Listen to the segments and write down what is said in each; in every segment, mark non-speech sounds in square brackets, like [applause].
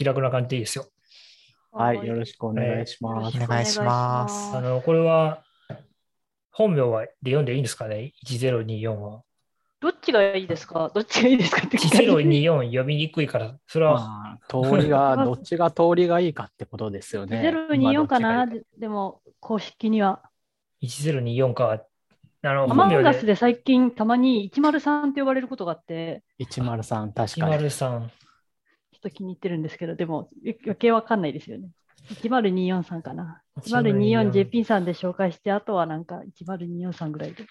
気楽な感じでいいですよ。はい、よろしくお願いします。お願いしますあの、これは、本名はで読んでいいんですかね ?1024 は。どっちがいいですか？どっちがいいですかって聞かれて1024読みにくいから、それは、まあ、通りが、[laughs] どっちが通りがいいかってことですよね。024かな、ででも公式には。1024か。あの、アマンガスで最近たまに103って呼ばれることがあって、103、確かに。103。ちょっと気に入ってるんですけど、でもよ余計わかんないですよね。1024さんかな。1024JP さんで紹介して、あとはなんか1024さんぐらいで。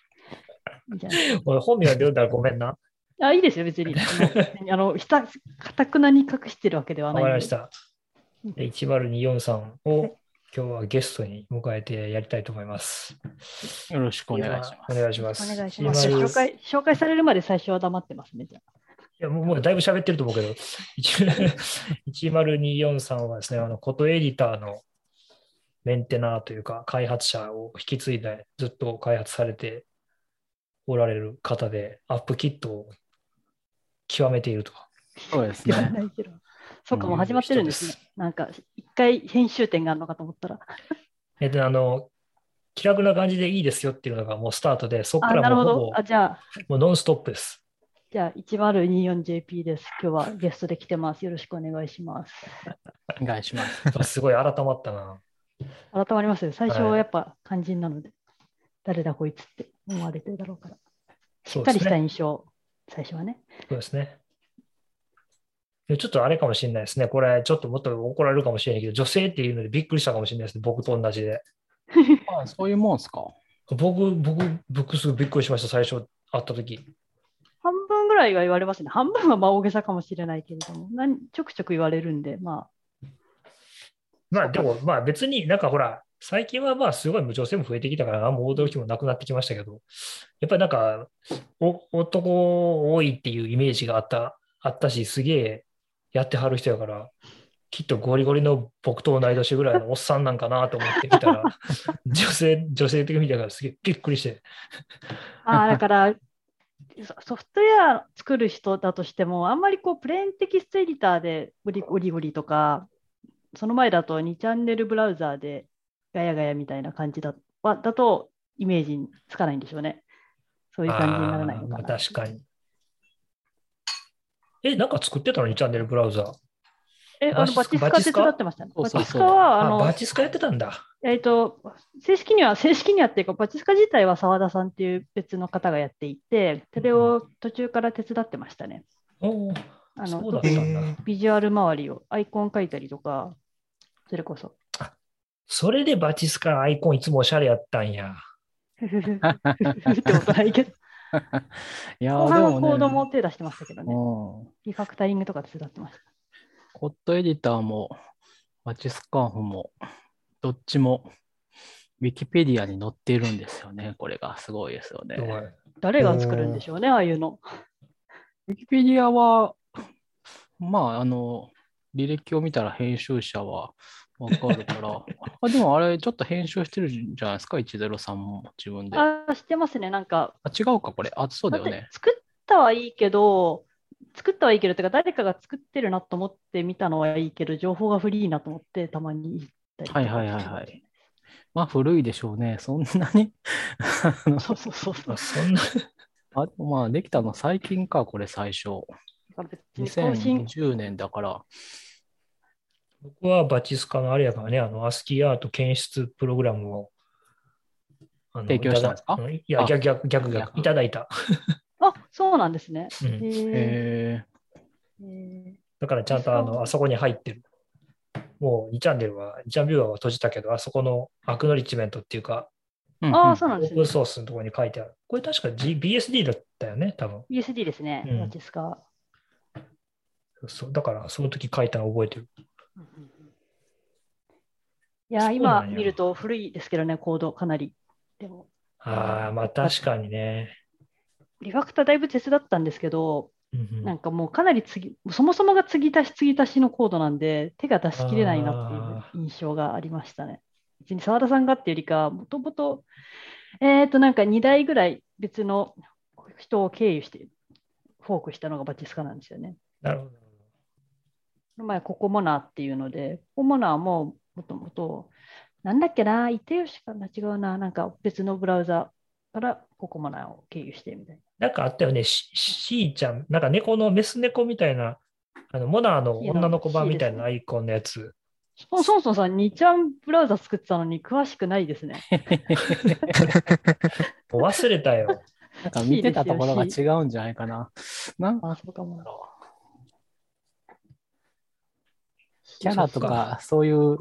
俺、本名で読んだらごめんな。あ、いいですよ、別に。あの、ひた、かたくなに隠してるわけではわないんで。かりました。で1024さんを今日はゲストに迎えてやりたいと思います。よろしくお願いします。お願いします。お願いします。10紹介紹介されるまで最初は黙ってますね、じゃあ。いやもうもうだいぶ喋ってると思うけど、1024さんはですね、あの、コトエディターのメンテナーというか、開発者を引き継いでずっと開発されておられる方で、アップキットを極めていると。そうですね。ないけど。そうか、もううん始まってるんですね。なんか、一回編集点があるのかと思ったら。[laughs] えで、あの、気楽な感じでいいですよっていうのがもうスタートで、そこからもうほぼ。どあ、じゃあ、もうノンストップです。じゃあ、1024JP です。今日はゲストで来てます。よろしくお願いします。お願いします。あ [laughs] すごい改まったな。改まりますよ。最初ははいやっぱ肝心なので、誰だこいつって思われてるだろうから。しっかりした。印象、最初はね。そうですね。でちょっとあれかもしれないですね。これ、ちょっともっと怒られるかもしれないけど、女性っていうのでびっくりしたかもしれないですね。僕と同じで。[laughs] あそういうもんですか？僕、僕、僕すぐびっくりしました。最初会った時。半分ぐらいは言われますね。半分はまあ大げさかもしれないけれども、なんちょくちょく言われるんで、ままあでも、まあ別になんかほら、最近はまあすごい女性も増えてきたから、あんま驚きもなくなってきましたけど、やっぱりなんか、お男多いっていうイメージがあった、あったし、すげえやってはる人やから、きっとゴリゴリの僕と同い年ぐらいのおっさんなんかなと思ってみたら、[laughs] 女性、女性的に見たからすげえびっくりして、あ、あーだから、ソフトウェア作る人だとしても、あんまりこうプレーンテキストエディターでゴリゴリゴリとか、その前だと2チャンネルブラウザーでガヤガヤみたいな感じだはだとイメージつかないんでしょうね。そういう感じにならないのかな。確かに。え、なんか作ってたの？にチャンネルブラウザー。え、あのバチスカ？手伝ってました？ね。バチスカは、ああ、の、バチスカやってたんだ。えっと、正式には、正式にはっていうか、バチスカ自体は澤田さんっていう別の方がやっていて、それを途中から手伝ってましたね。おーあそうだの。ビジュアル周りを、アイコン描いたりとか、それこそ。それでバチスカアイコンいつもおしゃれやったんや。ってことないけど、[laughs] いや後半はコードも手出してましたけどね。うんリファクタリングとか手伝ってました。コットエディターも、バチスカーフも、どっちも、ウィキペディアに載っているんですよね。これがすごいですよね。誰が作るんでしょうね、ああいうの。ウィキペディアは、まあ、あの、履歴を見たら編集者はわかるから、[laughs] あでもあれ、ちょっと編集してるんじゃないですか、103も自分で。あ、あ、してますね。なんか、違うか、これ。あ、そうだよね。作ったはいいけど、作ったはいいけど、てか誰かが作ってるなと思って見たのはいいけど、情報がフリーなと思ってたまに言ったりとかはいはいはいはい。まあ、古いでしょうね。そんなにそうそうそうそう。あそんな、あでもまあ、できたの最近か、これ最初。だから別に更新、2020年だから。僕はバチスカのあれやからね、あの、アスキーアート検出プログラムを、あの提供したんですか？いや、逆逆逆、逆いただいた。あ、そうなんですね。うんへーえだからちゃんとあの、あそこに入ってる。もう2チャンネルは、2チャンビューアーは閉じたけど、あそこのアクノリッジメントっていうか、ー、ああ、そうなんですねオープン。ソースのところに書いてある。これ確か、G、BSD だったよね、多分。BSD ですね、うんですか。そうだから、その時書いたの覚えてる。うんうんうんいや今や見ると古いですけどね、コードかなり。でも、ああ、まあ確かにね。リファクターだいぶ手伝ったんですけど、なんかもうかなり次、そもそもが継ぎ足し継ぎ足しのコードなんで、手が出しきれないなっていう印象がありましたね。別に澤田さんがっていうよりか、もともと、えっと、なんか2台ぐらい別の人を経由して、フォークしたのがバチスカなんですよね。なるほど。前、ココモナっていうので、ココモナももともと、なんだっけな、イテヨシかな、違うな、なんか別のブラウザからココモナを経由してみたいなんかあったよね、ししーちゃん、なんか猫のメス猫みたいな、あのモナーの女の子版みたいなアイコンのやつ。な。そもそもさん、2ちゃんブラウザ作ってたのに詳しくないですね。[laughs] 忘れたよ。なんか見てたところが違うんじゃないかな。なんあ、そうかも。キャラとか、そういう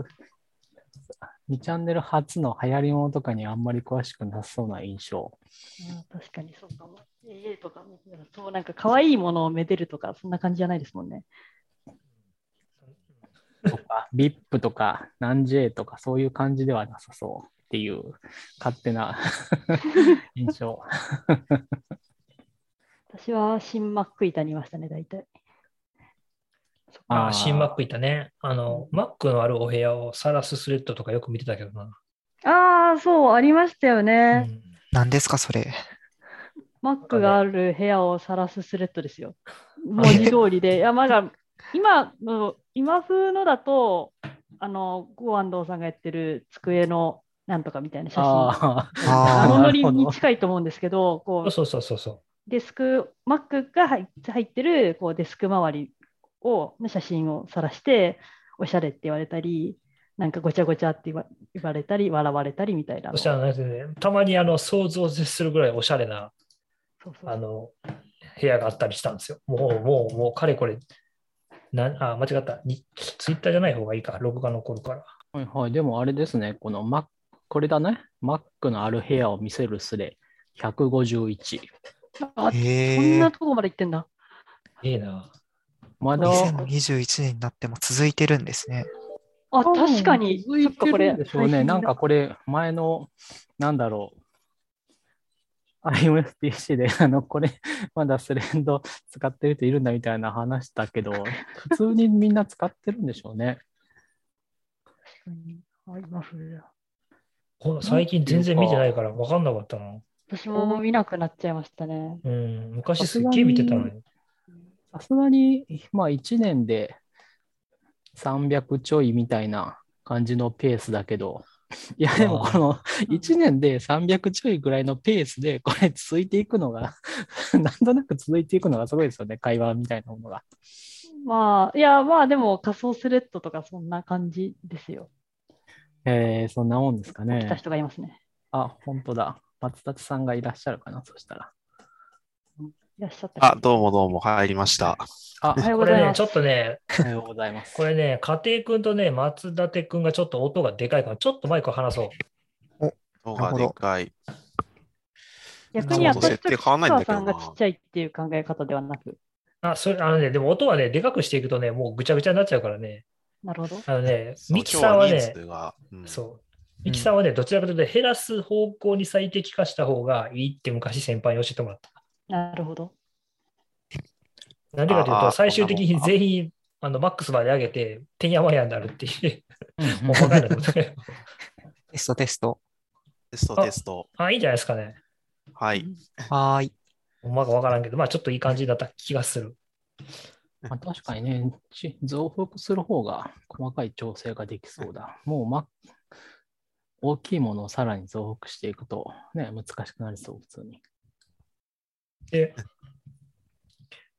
2チャンネル初の流行りものとかにあんまり詳しくなさそうな印象。うん確かにそうかも。AA とかそう、なんか可愛いものをめでるとか、そんな感じじゃないですもんね。とか、VIP とか、何 J とか、そういう感じではなさそうっていう勝手な [laughs] 印象。[laughs] 私は新マック板にいましたね、大体。ああ、あー新 Mac いたね。あの、Mac のあるお部屋を晒すスレッドとかよく見てたけどな。ああ、そう、ありましたようね。ん何ですか、それ。マックがある部屋を晒すスレッドですよ。文字通りで。[laughs] いや、まだ、今の、今風のだと、あの、ゴーアンドーさんがやってる机のなんとかみたいな写真。ああのノリに近いと思うんですけど、こうそうそうそうそう。デスク、Mac が入っ入ってるこうデスク周りをの写真を晒して、おしゃれって言われたり、なんかごちゃごちゃって言わ言われたり、笑われたりみたいなのを。そしたらなんかね、たまにあの想像を絶するぐらいおしゃれなそうそうあの部屋があったりしたんですよ。もう、もう、もう、かれこれ、なあ、間違った。にツイッターじゃない方がいいか。ログが残るから。はいはい。でもあれですね、この Mac、これだね。Mac のある部屋を見せるスレ、151。あへそんえなとこまで行ってんだ。いいな。まだ、2021年になっても続いてるんですね。あ、確かに。続いそっか、これてるん。でしょうね。なんかこれ、前の、なんだろう。IMFPC で、あの、これ、まだスレンド使ってる人いるんだみたいな話だけど、普通にみんな使ってるんでしょうね。最近全然見てないから分かんなかったな。私も見なくなっちゃいましたね。うん、昔すっげえ見てたのに。さすがに、まあ1年で300ちょいみたいな感じのペースだけど、いやでもこの1年で300ちょいぐらいのペースでこれ続いていくのが、[laughs] なんとなく続いていくのがすごいですよね、会話みたいなものが。まあ、いや、まあでも仮想スレッドとかそんな感じですよ。えー、そんなもんですかね。来た人がいますね。あ、本当だ。松立さんがいらっしゃるかな、そしたら。いらっしゃったあ、どうもどうも入りました。あ、おはようこれね、ございます。ちょっとね、おはようございます。これね、家庭君とね、松立君がちょっと音がでかいから、ちょっとマイクを離そう。動画でかい。逆に私と設定変わんないんだけどなさんがちっちゃいっていう考え方ではなく。あ、それ、あのね、でも音はね、でかくしていくとね、もうぐちゃぐちゃになっちゃうからね。なるほど。あのね、ミキサーはねうんそう。ミキサーはね、どちらかというと減らす方向に最適化した方がいいって昔先輩に教えてもらった。なるほど。なんでかというと、最終的に全員、あの、マックスまで上げて、てんやわんやになるっていう、うんもうバカになってことねテストテスト。テストテスト。あ、いいんじゃないですかね。はい。はーい。ほんまかわからんけど、まあちょっといい感じだった気がする。まあ、確かにね、ち増幅する方が細かい調整ができそうだ。もう、ま、大きいものをさらに増幅していくと、ね、難しくなりそう、普通に。で、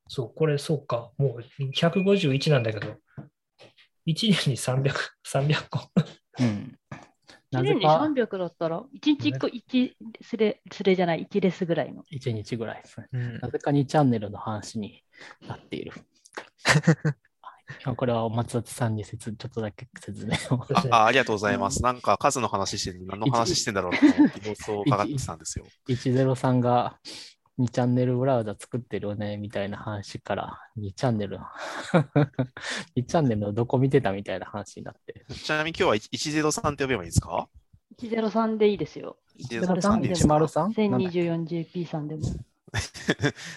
そう、これそうか。もう151なんだけど、1年に300、300個。うん。[laughs] 1年になぜか300だったら、1日1個1スレ、スレじゃない、1レスぐらいの。1日ぐらいですね。うんなぜか2チャンネルの話になっている。[laughs] はいこれは松立さんに説ちょっとだけ説明を。ああありがとうございます。なんか数の話してる何の話してんだろうと思って様子を伺ってたんですよ。103が2チャンネルブラウザ作ってるよねみたいな話から2チャンネル [laughs] 2チャンネルのどこ見てたみたいな話になってちなみに今日は103って呼べばいいですか？103でいいですよ。103でいいですか？103? なんだ 1024JP さんでも。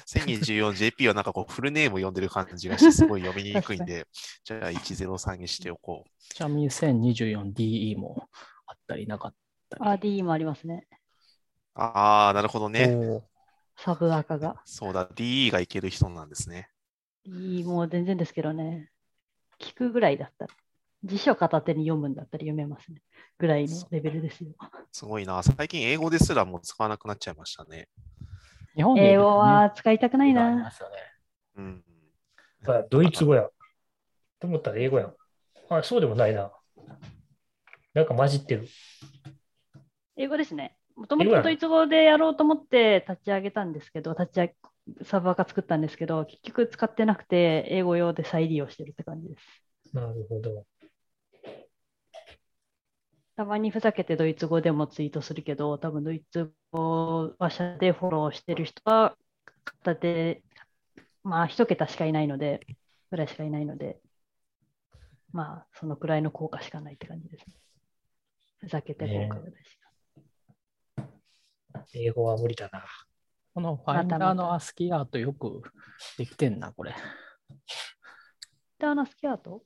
1024JP は [laughs] なんかこうフルネーム読んでる感じがしてすごい読みにくいんで、[laughs] じゃあ103にしておこう。ちなみに 1024DE もあったりなかったり。あ、D もありますね。ああ、なるほどね。サブアカが。そうだ、DE がいける人なんですね。D もう全然ですけどね。聞くぐらいだったら、辞書片手に読むんだったら読めますね。ぐらいのレベルですよ。すごいな。最近英語ですらもう使わなくなっちゃいましたね。日本で英語は使いたくないな。すよね。うん。まあドイツ語や。と思ったら英語やん。あ、そうでもないな。なんか混じってる。英語ですね。もともとドイツ語でやろうと思って立ち上げたんですけど、立ち上げ、サーバー化作ったんですけど、結局使ってなくて、英語用で再利用してるって感じです。なるほど。たまにふざけてドイツ語でもツイートするけど、多分ドイツ語話者でフォローしてる人は片手、まあ一桁しかいないので、ぐらいしかいないので、まあそのくらいの効果しかないって感じですね。ふざけて効果ぐらいしか。英語は無理だな。このファインダーのアスキーアートよくできてんな、これ。ターナスキャート？ど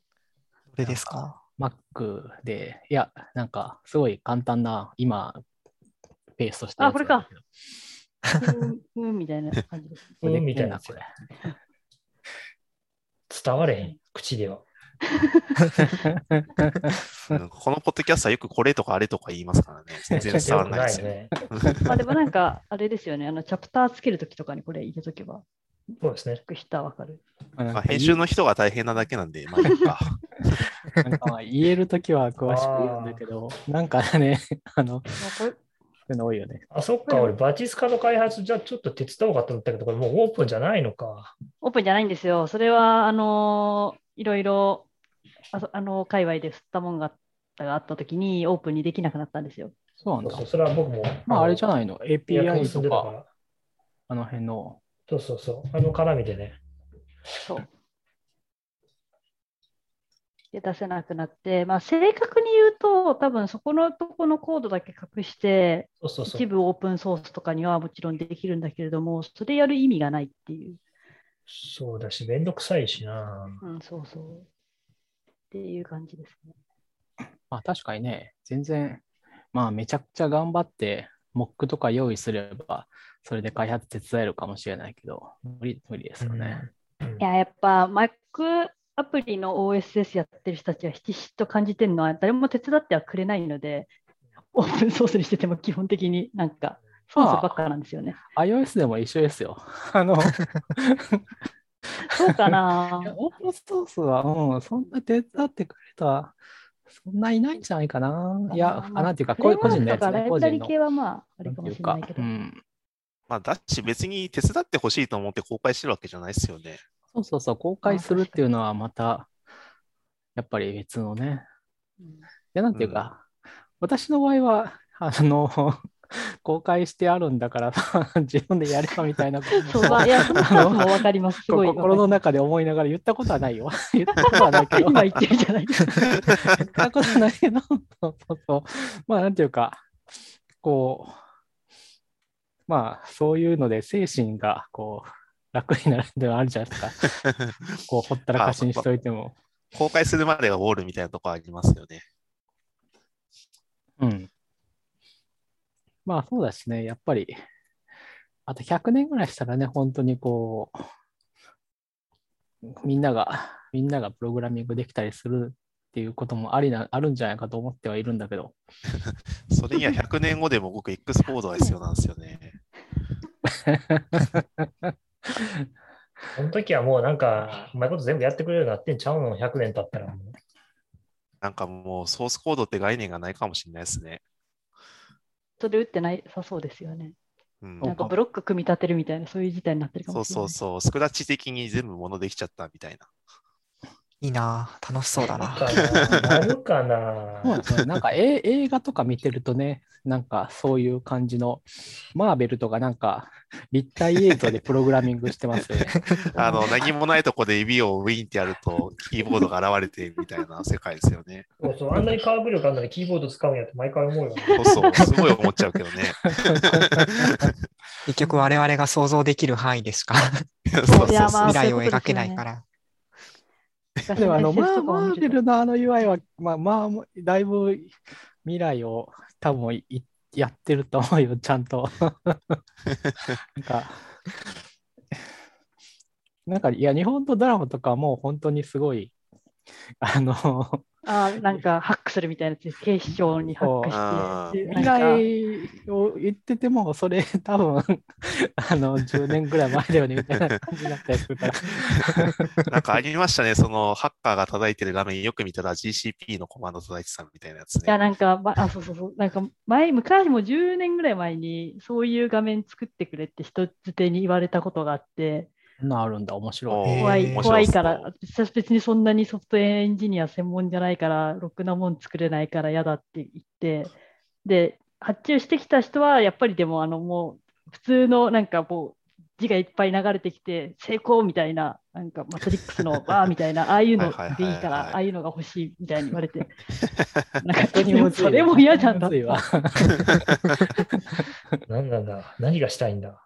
れですか？Mac で、いや、なんかすごい簡単な、今、ペーストしたあこれか。うん、うんみたいな感じです。[laughs] うんみたいなこれ。[laughs] 伝われへん。口では。うんこのポッドキャストはよくこれとかあれとか言いますからね。全然伝わらないですよね。[laughs] まあでもなんか、あれですよね、あのチャプターつけるときとかにこれ入れとけば、そうですね。聞く人はわかる。まあ、編集の人が大変なだけなんで、まあいいか。[laughs] なんかまあ言えるときは詳しく言うんだけど、なんかね、あの、まあこれそういうの多いよね。あ、そっか、俺、バチスカの開発、じゃあちょっと手伝おうかと思ったけど、これもうオープンじゃないのか。オープンじゃないんですよ。それは、あのいろいろ、あそあの、界隈で吸ったもんががあったときに、オープンにできなくなったんですよ。そうなんだそうそう。それは僕も。まああれじゃいないの？結 API とか。あの辺の。そうそうそう。あの絡みでね。そう。で、出せなくなって、まあ、正確に言うと、多分そこのとこのコードだけ隠して、一。部オープンソースとかにはもちろんできるんだけれども、それやる意味がないっていう。そうだし、めんどくさいしな。うん、そうそう。っていう感じですね。まあ確かにね、全然、まあめちゃくちゃ頑張って、モックとか用意すれば、それで開発手伝えるかもしれないけど、無理無理ですよね。うんいや、やっぱ Mac アプリの OSS やってる人たちはひしひしと感じてるのは、誰も手伝ってはくれないので、[laughs] オープンソースにしてても基本的になんか、ソースばっかなんですよね。iOS でも一緒ですよ。あの、[laughs] [laughs] そうかなオープンソースは、うん、そんな手伝ってくれたら、そんないないんじゃないかな。いや、あなんていうか、こういう個人のやつね。ブラリ系はまあ、あれかもしれないけど。うん。まあ、だし別に手伝ってほしいと思って公開してるわけじゃないですよね。そうそうそう、公開するっていうのはまた、やっぱり別のね。うんいや、なんていうか、私の場合は、あの、公開してあるんだから、[laughs] 自分でやればみたいなことそう、まあいや、そのもわかります。すごい。心の中で思いながら言ったことはないよ。[laughs] 言ったことはないけど、今言ってるじゃないですか。言ったことはないけど、そうそうそう。まあ、なんていうか、こう、まあ、そういうので精神が、こう、楽になるっていうのはあるじゃないですか。[laughs] こう、ほったらかしにしといても。公開するまでがウォールみたいなとこありますよね。うん。まあ、そうだしね、やっぱり、あと100年ぐらいしたらね、本当にこう、みんなが、みんながプログラミングできたりするっていうこともありな、あるんじゃないかと思ってはいるんだけど、[laughs] それには100年後でも僕 X コードが必要なんですよね。[laughs] [laughs] その時はもうなんか、うまいこと全部やってくれるようになってんちゃうの ?100 年経ったらもう。なんかもうソースコードって概念がないかもしれないですね。それ打ってないさそうですよね。うん、なんかブロック組み立てるみたいな、そういう事態になってるかそうもしれない。そうそう、スクラッチ的に全部ものできちゃったみたいな。いいなぁ楽しそうだな。かななるかなそうなんですよね。なんかえ映画とか見てるとね、なんかそういう感じの、マーベルとかなんか立体映像でプログラミングしてますよね。[laughs] あの、何もないとこで指をウィンってやると、キーボードが現れてみたいな世界ですよね。そうそう、あんなにカーブ力あんなにキーボード使うんやって毎回思うよね。そうそう、すごい思っちゃうけどね。[laughs] 結局我々が想像できる範囲でしか [laughs] そうそうそうあ未来を描けないから。[laughs] でもあの、マ SS ーとかマーベルのあの UI は、まあ、まあ、だいぶ未来を多分いやってると思うよ、ちゃんと。[laughs] なんか、なんか、いや、日本のドラマとかはもう本当にすごい、[laughs] あの、あーなんかハックするみたいなやつ警視庁にハックして。未来を言ってても、それ多分、あの、[laughs] 10年ぐらい前だよね、みたいな感じになったりするから。[laughs] なんかありましたね、そのハッカーが叩いてる画面よく見たら GCP のコマンド叩いてたみたいなやついや、ね。なんか、ま、あ、そうそうそう、なんか前、昔も10年ぐらい前に、そういう画面作ってくれって人づてに言われたことがあって、そんなるんだ、面白い。怖い、怖いから、私別にそんなにソフトウェアエンジニア専門じゃないから、ろくなもん作れないから嫌だって言って、で、発注してきた人は、やっぱりでも、あの、もう、普通の、なんかもう、字がいっぱい流れてきて、成功みたいな、なんかマトリックスの [laughs] わーみたいな、ああいうのでいいかはいら、ああいうのが欲しいみたいに言われて、[laughs] なんか本当にむずい。それも嫌じゃんだ。何 [laughs] なんだ。何がしたいんだ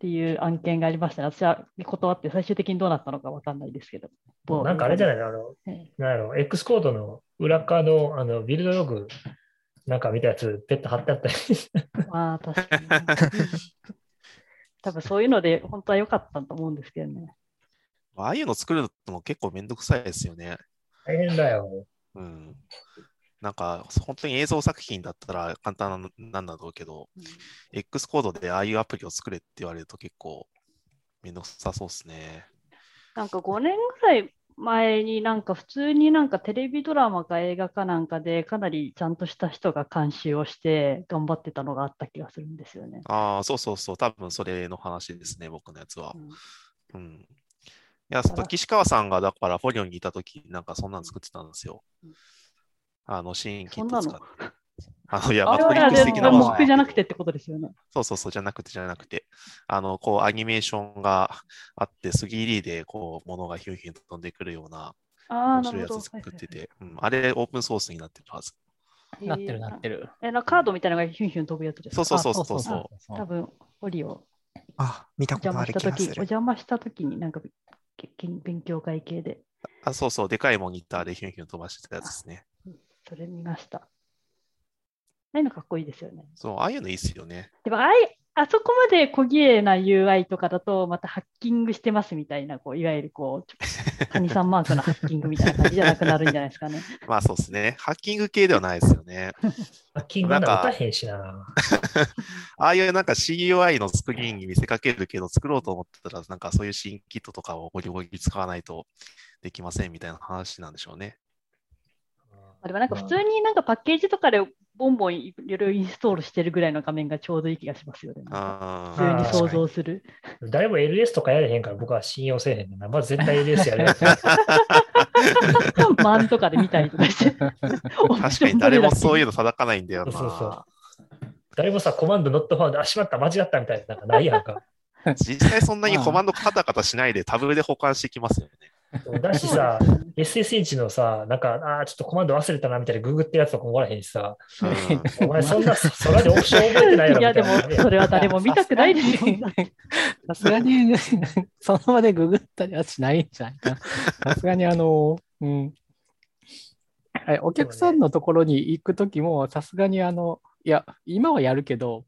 っていう案件がありましたね。私は断って最終的にどうなったのかわかんないですけど。某なんかあれじゃないの？あの、ええなんやろ、X コードの裏側のあのビルドログなんか見たやつ、ペット貼ってあったり。[laughs] まあ確かに。多分そういうので本当は良かったと思うんですけどね。ああいうの作るのも結構めんどくさいですよね。大変だよ。うん。なんか、本当に映像作品だったら簡単ななんだろうけど、X コードでああいうアプリを作れって言われると結構めんどくさそうですね。なんか5年ぐらい前になんか普通になんかテレビドラマか映画かなんかでかなりちゃんとした人が監修をして頑張ってたのがあった気がするんですよね。ああ、そうそうそう、多分それの話ですね、僕のやつはう。んうん。いや、その岸川さんがだからフォリオにいたとき、なんかそんなの作ってたんですようん。あの、新キそんなのット使って。あの、いや、あマトリックス的なモものじゃなくてってことですよね。そうそうそう、じゃなくて、じゃなくて、あの、こう、アニメーションがあって、3D で、こう、ものがヒュンヒュンと飛んでくるような、ああ、面なるほど。白いやつ作ってて、うん、あれ、オープンソースになってるはず。なってるなってる。え、なカードみたいなのがヒュンヒュン飛ぶやつですか？そうそうそうあそうそう。多分、オリをあ、見たことある魔したとき、お気がする。邪魔したときになんかけけ勉強会系で、あ、そうそう、でかいモニターでヒュンヒュン飛ばしてたやつですね。それ見ました。ああいうのかっこいいですよね。そう、ああいうのいいっすよね。でもあい、あそこまで小綺麗な UI とかだと、またハッキングしてますみたいな、こういわゆるこう、ちょ谷さんマークのハッキングみたいな感じじゃなくなるんじゃないですかね。[laughs] まあそうですね。ハッキング系ではないですよね。ハッキングなんなんかか打たへんしな。[laughs] ああいうなんか CUI のスクリーンに見せかけるけど、作ろうと思ってたら、なんかそういう新キットとかをゴリゴリ使わないとできませんみたいな話なんでしょうね。あでもなんか普通になんかパッケージとかでボンボンいろいろインストールしてるぐらいの画面がちょうどいい気がしますよね。普通にあ、想像する。誰も LS とかやれへんから僕は信用せえへんねんな。まず絶対 LS やれへん。[laughs] マンとかで見たりとかして。確かに誰もそういうの。の叩かないんだよな。そうそうそう誰もさ、コマンドノットファウンド、あ、しまった、間違ったみたいな、なんかないやんか。[laughs] 実際そんなにコマンドカタカタしないでタブで保管してきますよね。だしさ、SSH のさ、なんか、あーちょっとコマンド忘れたなみたいなググってるやつとかもおらへんしさ、うんお前そんな空でオプション覚えてないやろいや、でも。それは誰も見たくないですよ。さすがに、その場でググったりはしないんじゃないかな。さすがに、あの、うん。はいお客さんのところに行くときも、さすがに、あの、いや、今はやるけど、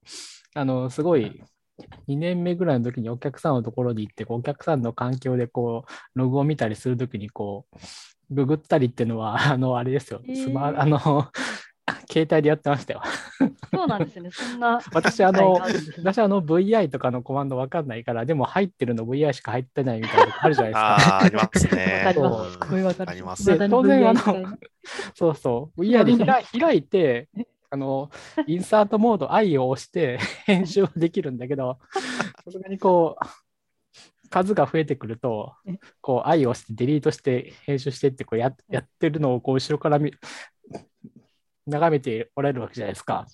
あの、すごい、2年目ぐらいの時にお客さんのところに行って、こうお客さんの環境でこう、ログを見たりするときに、こう、ググったりっていうのは、[laughs] あの、あれですよ。スマあの、[laughs] 携帯でやってましたよ。そうなんですね。そんな。私、あの私あの VI とかのコマンドわかんないから、でも入ってるの VI しか入ってないみたいなのあるじゃないですか。ああ、ありますね。[laughs] わかります。うんすごいわかります当然 VI あのそうそう。VI で開いて、あの、インサートモード I を押して [laughs] 編集はできるんだけど、さすがにこう、数が増えてくると、こう I を押してデリートして編集してってこうややってるのをこう後ろから見眺めておられるわけじゃないですか。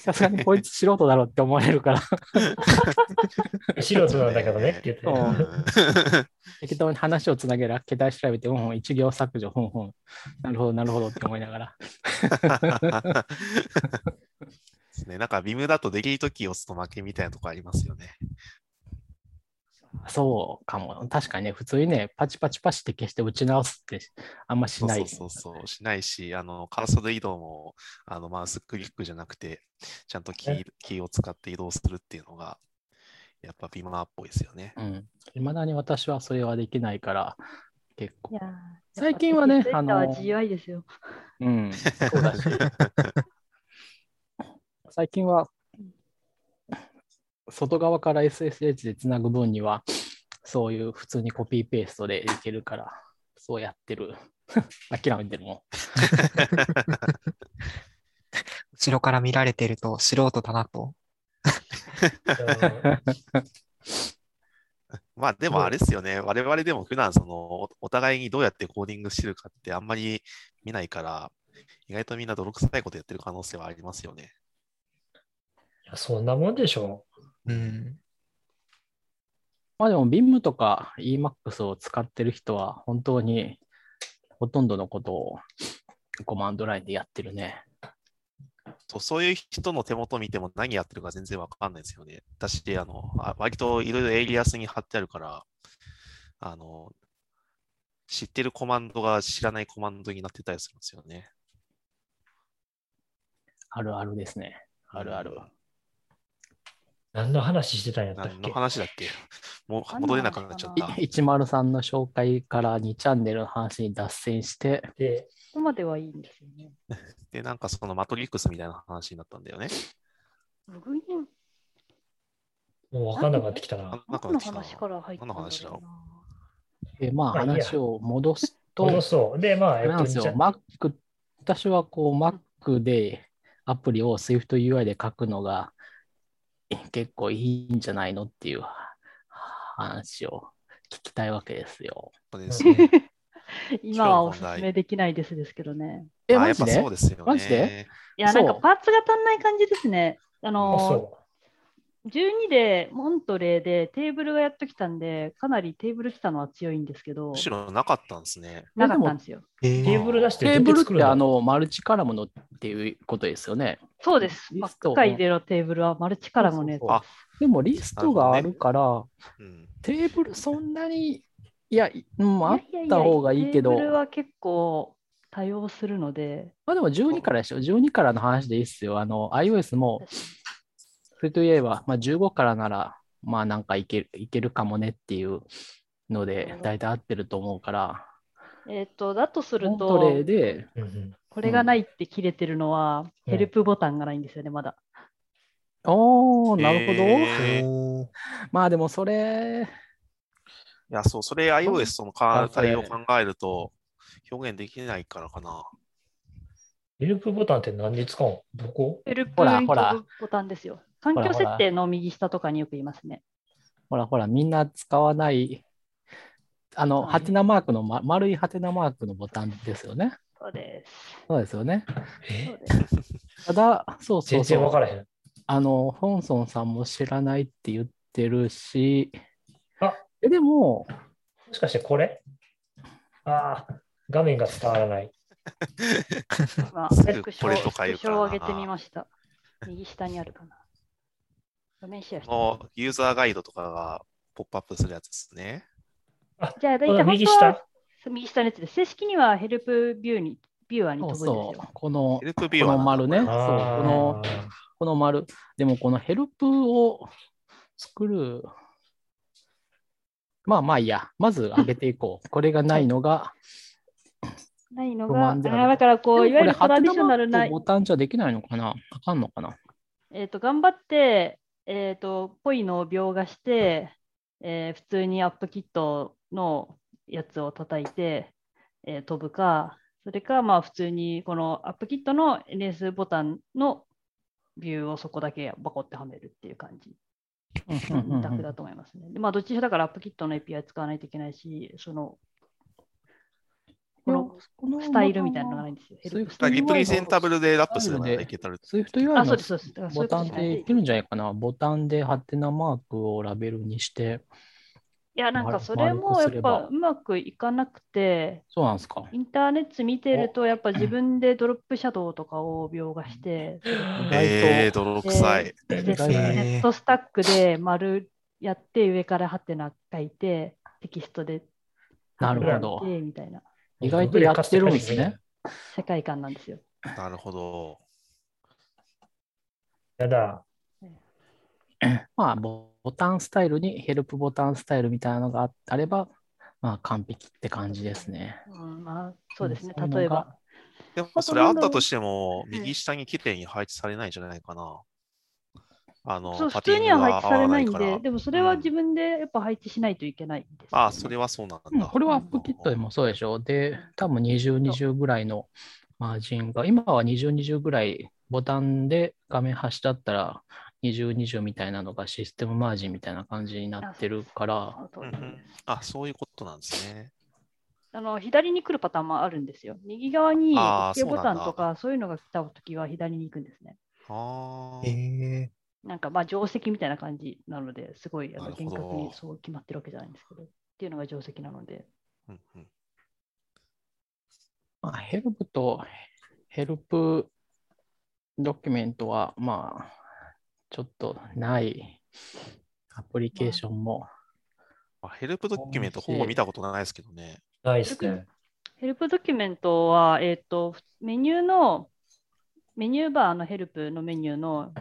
さすがにこいつ素人だろうって思われるから、[laughs] 素人なんだけどねって言って。[laughs] 適当に話をつなげら、携帯調べて、うんうん、一行削除、ふんふん。なるほど、なるほどって思いながら。[laughs] ですね。なんか、ビムだとデリートキーを押すと負けみたいなとこありますよね。そうかも。確かにね、普通にね、パチパチパチって消して打ち直すってあんましない。そうそうそう。しないし、あの、カーソル移動も、あの、マウスクリックじゃなくて、ちゃんとキーキーを使って移動するっていうのが、やっぱビマーっぽいですよね。うん。いまだに私はそれはできないから、結構。いやー最近はねあのテキストは GUI ですよ。うん、そうだし。[laughs] 最近は、外側から SSH でつなぐ分には、そういう普通にコピーペーストでいけるから、そうやってる。[laughs] 諦めてるもん。[laughs] 後ろから見られてると素人だなと。[laughs] まあでもあれですよね。我々でも普段そのおお互いにどうやってコーディングしてるかってあんまり見ないから、意外とみんな泥臭いことやってる可能性はありますよね。いやそんなもんでしょうん。まあでも Vim とか Emacs を使ってる人は本当にほとんどのことをコマンドラインでやってるね。そうそういう人の手元見ても何やってるか全然わかんないですよね。私、あの、あ割といろいろエイリアスに貼ってあるから、あの、知ってるコマンドが知らないコマンドになってたりするんですよね。あるあるですね。あるある。何の話してたんやったっ何のけ話だっけ？もう戻れなくなっちゃっいた。103の紹介から2チャンネルの話に脱線して、で、ここまではいいんですよね。[laughs] で、なんかそのマトリックスみたいな話になったんだよね。ログイン、もう分かんなくなってきたな。何の話から入ったの話だろな。でまあ話を戻すと、戻そう。で、まあ、あれなんですよ、じゃ Mac、私はこう Mac でアプリを SwiftUI で書くのがえ結構いいんじゃないのっていう話を聞きたいわけですよ。そうですね。[laughs] 今はおすすめできないですですけどね。え、まあやっぱマジでそうですよね。マジで？いや、なんかパーツが足んない感じですね。ああのそ12でモントレーでテーブルがやっときたんで、かなりテーブル来たのは強いんですけどむ、しろなかったんですね。なかったんですよ。テーブル出してテーブルってあのマルチカラムのっていうことですよね。そうです。リスト Mac 界でのテーブルはマルチカラムのやつでもリストがあるから、うん。テーブルそんなに、いや、うん、あった方がいいけどテーブルは結構多用するので、まあでも12からでしょ。12からの話でいいっすよ。あの、iOS も、それといえば、まあ、15からなら、まあなんかいけるいけるかもねっていうので、大体合ってると思うから、えっ、と、だとするモントレで、これがないって切れてるのは、うんヘルプボタンがないんですよね、まだ。おー、なるほど。へーまあでもそれ、いや、そう、それ iOS のあそれ対応を考えると表現できないからかな。ヘルプボタンって何に使うのどこ？ヘルプほらにほら飛ぶボタンですよ。環境設定の右下とかによく言いますね。ほらほら、みんな使わない、あの、はいハテナマークの、ま、丸いハテナマークのボタンですよね。そうです。そうですよね。そえうです。ただ、そうそう全然そう。分からへん。あの、ホンソンさんも知らないって言ってるし、あえでも、もしかしてこれ？ああ、画面が伝わらない。今、すぐスクショを上げてみました。右下にあるかな。の。ユーザーガイドとかがポップアップするやつですね。じゃあ、大体本当右下は右下のやつです。正式にはヘルプビューに、ビューアーに飛ぶんですよそう。、このヘ、ルプビューはこの丸ねそうこのこの丸。でもこのヘルプを作る。まあまあいいや。まず上げていこう。[laughs] これがないのが、ないの不が、だからこう、いわゆるトラディショナルなボタンじゃできないのかな？あかんのかな？えっ、と、頑張って、えっ、と、ぽいのを描画して、えー普通にアップキットのやつを叩いて、えー飛ぶか、それか、まあ、普通にこのアップキットの NS ボタンのビューをそこだけバコってはめるっていう感じ。二択だと思いますね。で、まあ、どっちにしろだからアップキットの API 使わないといけないし、その、このスタイルみたいなのがないんですよ。 Representa ble でラップすればいけたら。 S wiftUI あ、そうのです、そうです。だからそうボタンでいけるんじゃないかなボタンでハテナマークをラベルにして。いや、なんか丸それもやっぱうまくいかなくて、そうなんですか。インターネット見てると、やっぱ自分で drop shadow とかを描画して、えー、泥臭い。ネットスタックで丸やって、上からハテナ書いて、テキストでなるほどみたいな意外とやってるんですね。世界観なんですよ。なるほど。やだ。まあ、ボボタンスタイルにヘルプボタンスタイルみたいなのがああれば、まあ完璧って感じですね。うんまあ、そうですね例えば。でもそれあったとしても、い右下に綺麗に配置されないんじゃないかな。あの、そう普通には配置されないんで、でもそれはうん自分でやっぱ配置しないといけないんですよね、ああ、それはそうなんだ。うんこれはアップキットでもそうでしょ。で、多分20、20ぐらいのマージンが、今は20、20ぐらいボタンで画面端だったら20、20みたいなのがシステムマージンみたいな感じになってるから、うんうあ、そういうことなんですね。あの左に来るパターンもあるんですよ。右側に OK ボタンとかそういうのが来たときは左に行くんですね。ああ。えなんかまあ定石みたいな感じなので、すごいあの厳格にそう決まってるわけじゃないんですけど、っていうのが定石なので、うんうんまあ、ヘルプとヘルプドキュメントは、まあ、ちょっとないアプリケーションも、まあヘルプドキュメントほぼ見たことないですけどね。ないですね。ヘルプドキュメントは、えっ、と、メニューの、メニューバーのヘルプのメニューの、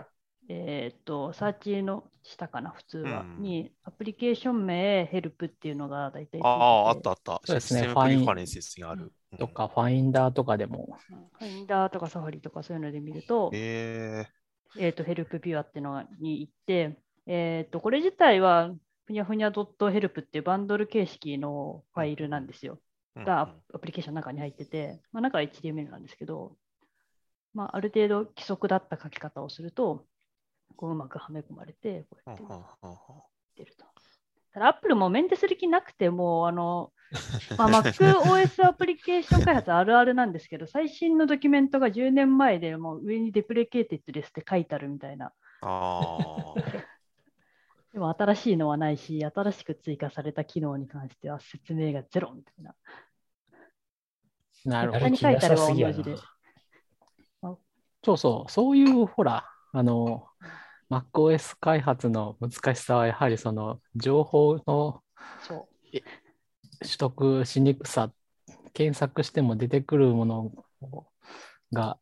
えっ、と、サーチの下かな、普通は、うんに、アプリケーション名、ヘルプっていうのが大体。ああ、あったあった。そうですねファインプリファレンスにある。とか、ファインダーとかでも、ファインダーとか Safari とかそういうので見ると、えええっ、と、 Help Viewer っていうのに行って、えっ、と、これ自体は、ふにゃふにゃ .help っていうバンドル形式のファイルなんですよ。ー。がうんアプリケーションの中に入ってて、まあ、中は HTML なんですけど、まあ、ある程度規則だった書き方をすると、こううまくはめ込まれて、こうやって出ると。ただ、Apple もメンテする気なくても、あの、[laughs] まあ、MacOS アプリケーション開発あるあるなんですけど、最新のドキュメントが10年前でもう上に deprecated ですって書いてあるみたいな。ああ。でも新しいのはないし、新しく追加された機能に関しては説明がゼロみたいな。なるほどに書いてあるは同じで。そうそう、そういう、ほら、あの、MacOS 開発の難しさは、やはりその情報の。取得しにくさ、検索しても出てくるものが、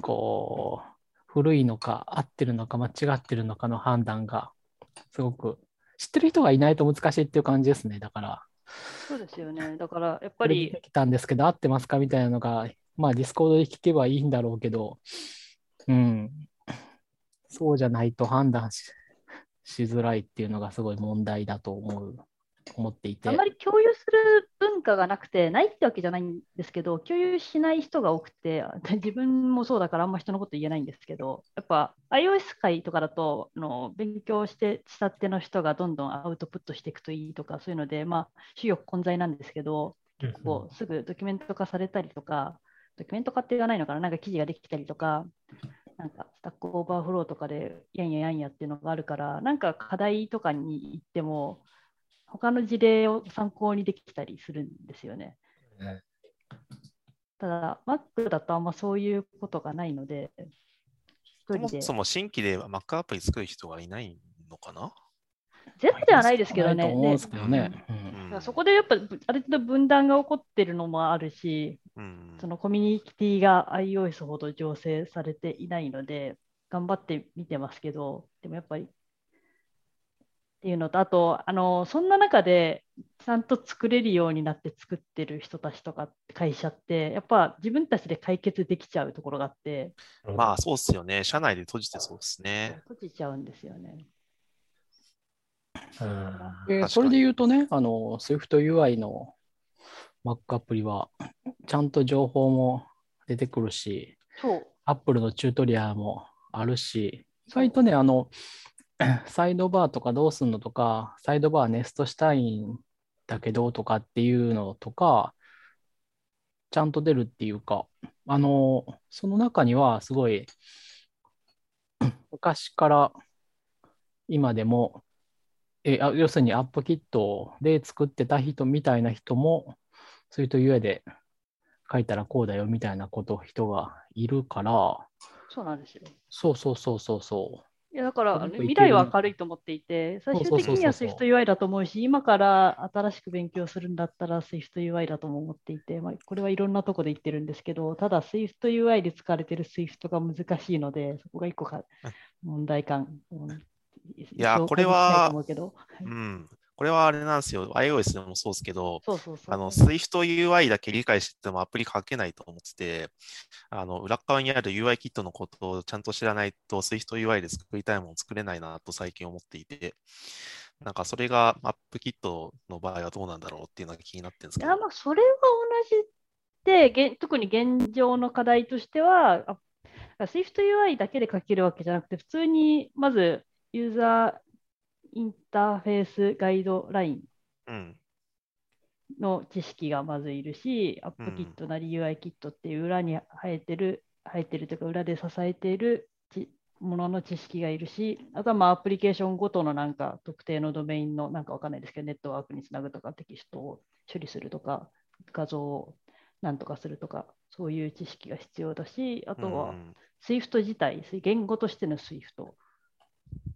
こう、古いのか、合ってるのか、間違ってるのかの判断が、すごく、知ってる人がいないと難しいっていう感じですね。だから、そうですよね。だから、やっぱりこれ出て、きたんですけど、合ってますかみたいなのが、まあ、 Discord で聞けばいいんだろうけど、うん、そうじゃないと判断し [laughs] しづらいっていうのがすごい問題だと思う、思っていて。あんまり共有する文化がなくて、ないってわけじゃないんですけど、共有しない人が多くて、[laughs] 自分もそうだからあんま人のこと言えないんですけど、やっぱ iOS 界とかだと、あの勉強してしたっての人がどんどんアウトプットしていくといいとか、そういうので、まあ、玉石混在なんですけど、うんこうすぐドキュメント化されたりとか、ドキュメント化って言わないのかな、なんか記事ができたりとか、なんか Stack Overflow とかでやんややんやっていうのがあるから、なんか課題とかに行っても、他の事例を参考にできたりするんですよね。ねただ、Mac だとあんまそういうことがないので。そもそも新規で Mac アプリ作る人がいないのかな？ゼロではないですけどね。そこでやっぱぶある程度分断が起こってるのもあるし、うんそのコミュニティが iOS ほど醸成されていないので、頑張って見てますけど、でもやっぱり、っていうのと、あと、あのそんな中で、ちゃんと作れるようになって作ってる人たちとか会社って、やっぱ自分たちで解決できちゃうところがあって、まあそうっすよね。社内で閉じてそうですね。閉じちゃうんですよね。それで言うとね、あの、SwiftUI の Mac アプリは、ちゃんと情報も出てくるし。Apple のチュートリアルもあるし、意外とね、あの、[clears throat] サイドバーとかどうすんのとか、サイドバーネストしたいんだけどとかっていうのとか、ちゃんと出るっていうか、あの、その中にはすごい、[clears throat] 昔から今でも、え、あ要するにアップキットで作ってた人みたいな人も、そういうという上で書いたらこうだよみたいなこと人がいるから、そうなんですよ。そうそうそうそうそいやだから、未来は明るいと思っていて、最終的には SwiftUI だと思うし、今から新しく勉強するんだったら SwiftUI だとも思っていて、まあ、これはいろんなとこで言ってるんですけど、ただ SwiftUI で使われてる Swift が難しいので、そこが一個か問題感。うんいやこれはうん。これはあれなんですよ。iOS でもそうですけど、そうそうそう。あの、SwiftUI だけ理解しててもアプリ書けないと思ってて、あの、裏側にある UI キットのことをちゃんと知らないと SwiftUI で作りたいものを作れないなと最近思っていて、なんかそれが AppKit の場合はどうなんだろうっていうのが気になってるんですけど。いや、まあ、それは同じで、現特に現状の課題としては、あ SwiftUI だけで書けるわけじゃなくて、普通にまずユーザーインターフェースガイドラインうん。の知識がまずいるし、アップキットなり UI キットっていう裏に生えてる、生えてるというか裏で支えているちものの知識がいるし、あとはまあアプリケーションごとのなんか特定のドメインのなんかわかんないですけど、ネットワークにつなぐとかテキストを処理するとか、画像をなんとかするとか、そういう知識が必要だし、あとはうん SWIFT 自体、言語としての SWIFT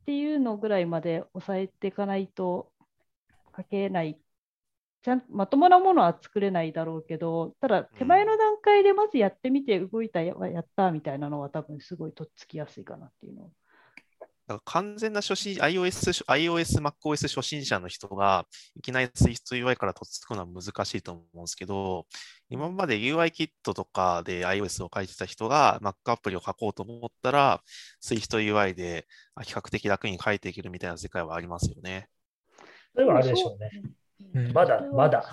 っていうのぐらいまで抑えていかないと書けない。ちゃんまともなものは作れないだろうけど、ただ手前の段階でまずやってみて動いたややったみたいなのは多分すごいとっつきやすいかなっていうの。だから完全な初心、iOS、初 iOS、MacOS 初心者の人が、いきなり SwiftUI からとっつくのは難しいと思うんですけど、今まで UI キットとかで iOS を書いてた人が Mac アプリを書こうと思ったら、SwiftUI であ比較的楽に書いていけるみたいな世界はありますよね。それはあれでしょうね。うんまだまだ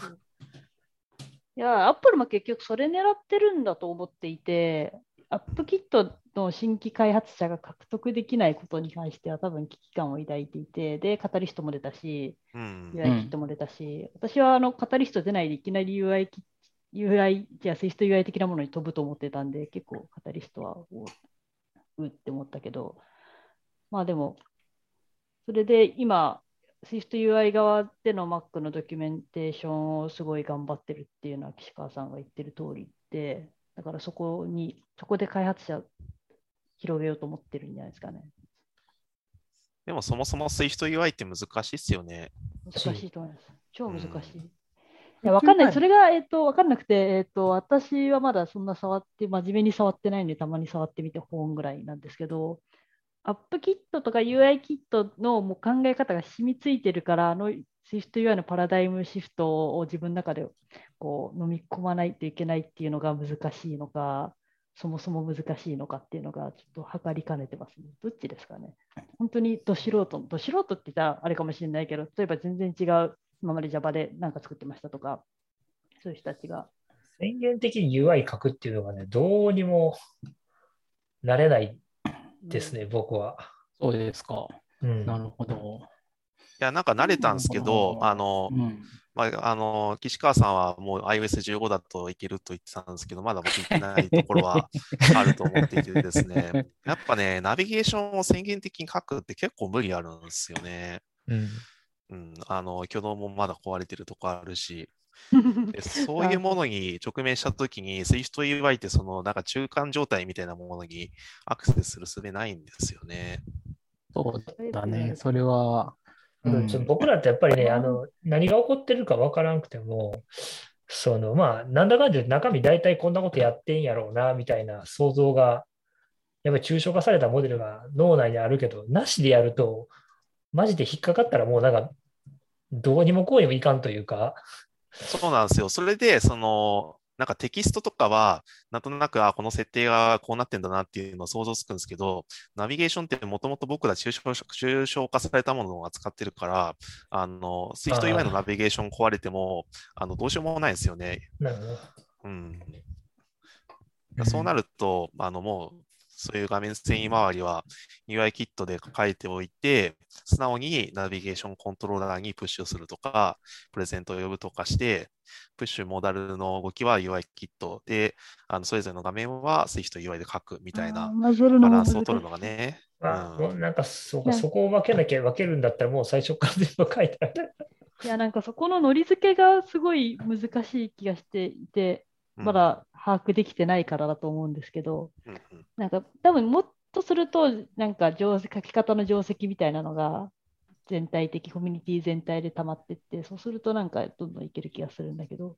いや、アップルも結局それ狙ってるんだと思っていて、アップキットの新規開発者が獲得できないことに関しては多分危機感を抱いていて、で、カタリストも出たし、うん。UI キットも出たし、私はあのカタリスト出ないでいきなり UI キ UI、じゃあ、スイスト UI 的なものに飛ぶと思ってたんで、結構カタリストは、おうって思ったけど、まあでも、それで今、SwiftUI 側での Mac のドキュメンテーションをすごい頑張ってるっていうのは岸川さんが言ってる通りで、だからそこに、そこで開発者広げようと思ってるんじゃないですかね。でもそもそも SwiftUI って難しいっすよね。難しいと思います。超難しい。うんいや、わかんない。それが、えっと、わかんなくて、えっと、私はまだそんな触って、真面目に触ってないんで、たまに触ってみて本ぐらいなんですけど、アップキットとか UI キットのもう考え方が染みついてるから、あの SwiftUI のパラダイムシフトを自分の中でこう飲み込まないといけないっていうのが難しいのか、そもそも難しいのかっていうのがちょっと測りかねてますね。どっちですかね。本当にど素人、ど素人って言ったらあれかもしれないけど、例えば全然違う、今まで Java で何か作ってましたとか、そういう人たちが。宣言的に UI 書くっていうのがね、どうにもなれないですね、僕は。そうですか。うん。なるほど。いや、なんか慣れたんですけど、あのう、ん。まあ、あの、岸川さんはもう iOS15 だといけると言ってたんですけど、まだ僕いけないところは [laughs] あると思っていてですね、やっぱね、ナビゲーションを宣言的に書くって結構無理あるんですよね。うん。うん、あの、挙動もまだ壊れてるとこあるし、[laughs] でそういうものに直面したときに、SwiftUI ってそのなんか中間状態みたいなものにアクセスする術ないんですよね。そうだね。それは。うんちょ僕らってやっぱりね、あの、何が起こってるかわからなくても、その、まあ、なんだかんだで中身大体こんなことやってんやろうな、みたいな想像が、やっぱり抽象化されたモデルが脳内にあるけど、なしでやると、マジで引っかかったらもうなんか、どうにもこうにもいかんというか、そうなんですよ。それで、その、なんかテキストとかは、なんとなく、あ、この設定がこうなってんだなっていうのを想像つくんですけど、ナビゲーションってもともと僕ら抽象抽象化されたものを扱ってるから、あの、SwiftUI のナビゲーション壊れても、あの、どうしようもないですよね。うん。そうなると、あの、もう、そういう画面遷移周りは UI キットで書いておいて、素直にナビゲーションコントローラーにプッシュするとか、プレゼントを呼ぶとかして、プッシュモーダルの動きは UI キットで、あのそれぞれの画面は Swift UI で書くみたいなバランスを取るのがね。まあ、うんなんかそそこを分けなきゃ分けるんだったら、もう最初から全部書いてある。いや、なんかそこのノリ付けがすごい難しい気がしていて、うんまだ把握できてないからだと思うんですけど、うんうん。なんか多分もっとすると、なんか定石書き方の定石みたいなのが全体的、コミュニティ全体で溜まってって、そうするとなんかどんどんいける気がするんだけど、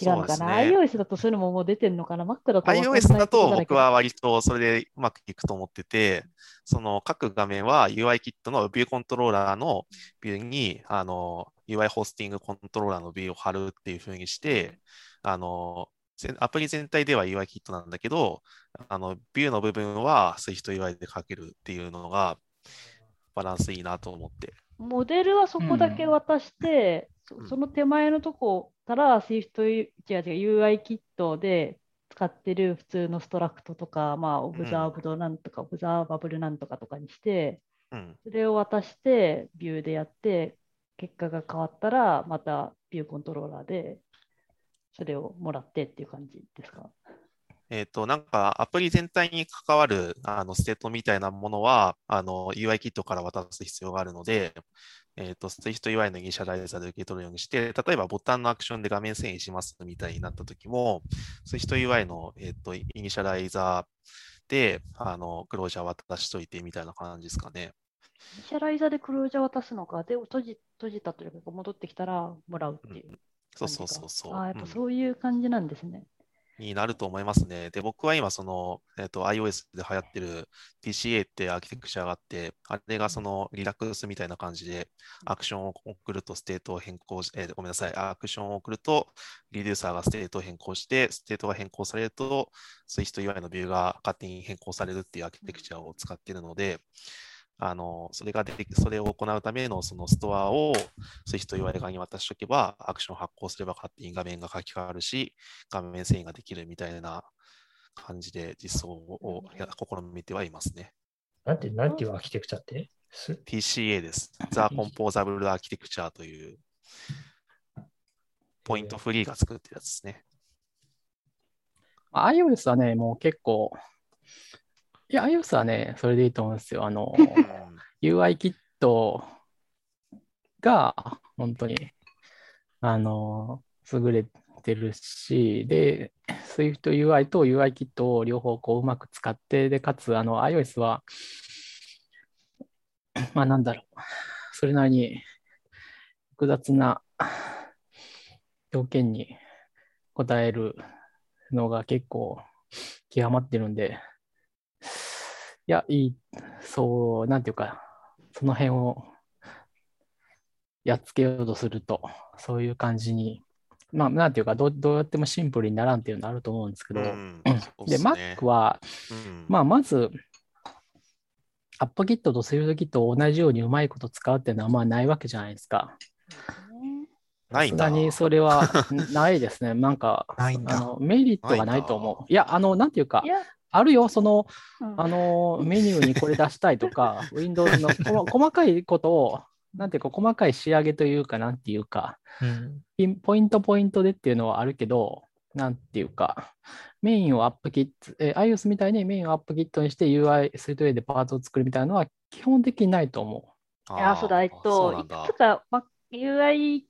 違うのかな、ね iOS だとそういうのももう出てるのかな ?Mac だと iOS だと僕は割とそれでうまくいくと思ってて、その各画面は UI キットのビューコントローラーのビューにあの UI ホスティングコントローラーのビューを貼るっていう風にして、あの全アプリ全体では UI キットなんだけど、あのビューの部分は SwiftUI で書けるっていうのがバランスいいなと思って。モデルはそこだけ渡して、そうん。その手前のとこから Swift、違う違う UI キットで使ってる普通の struct とか、まあ、 Observed なんとか、 Observable なんとかとかにして、うん、それを渡して、 view でやって、結果が変わったら、また view controller で、それをもらってっていう感じですか？えっと、なんかアプリ全体に関わるあの state みたいなものはあの UI キットから渡す必要があるので、えっと、SwiftUI の initializer で受け取るようにして、例えばボタンのアクションで画面遷移しますみたいになったときも、SwiftUI の、えっと、 initializer であの closure 渡しといてみたいな感じですかね。 initializer で closure 渡すのか、で、閉じ閉じたというか、戻ってきたらもらうっていうそうそう感じか。そうそう。ああ、やっぱうんそういう感じなんですね。になると思いますね。で、僕は今、その、えっと、iOS で流行ってる TCA ってアーキテクチャがあって、あれがその Redux みたいな感じで、アクションを送ると state を変更し、えーごめんなさい、アクションを送ると、reducer が state を変更して、 state が変更されると、SwiftUI の view が勝手に変更されるっていうアーキテクチャを使っているので、あの、それができ、それを行うためのそのストアを SwiftUI 側に渡しておけば、アクションを発行すれば勝手に画面が書き換わるし、画面遷移ができるみたいな感じで実装をや試みてはいますね。なんて、なんていうアーキテクチャって？す？TCA です。The Composable Architecture というポイントフリーが作ってるやつですね。iOS はね、もう結構、いや、iOS はね、それでいいと思うんですよ。あの、うん UI キットが本当に、あの、優れてるし、で、SwiftUI と UI キットを両方こううまく使って、で、かつ、あの、iOS は、まあなんだろう、それなりに複雑な条件に応えるのが結構極まってるんで、いや、いい、そう、なんていうか、その辺をやっつけようとすると、そういう感じに、まあ、なんていうかどう、どうやってもシンプルにならんっていうのあると思うんですけど、うんうんで、Mac は、うんまあ、まず、AppKit と SwiftKit を同じようにうまいこと使うっていうのはまあないわけじゃないですか。ないんださすがにそれはないですね。なんか、あのメリットがないと思う。いや、あの、なんていうかい、や、あるよ、その、うん。あの、メニューにこれ出したいとか、[laughs] Windows のこ細かいことを、なんていうか、細かい仕上げというか、なんていうか、うん。ピンポイントポイントでっていうのはあるけど、なんていうか、メインをアップキット、えー iOS みたいにメインをアップキットにして UI、スイートウェイでパーツを作るみたいなのは基本的にないと思いや、そうだ、えっと、いくつか、ま、UI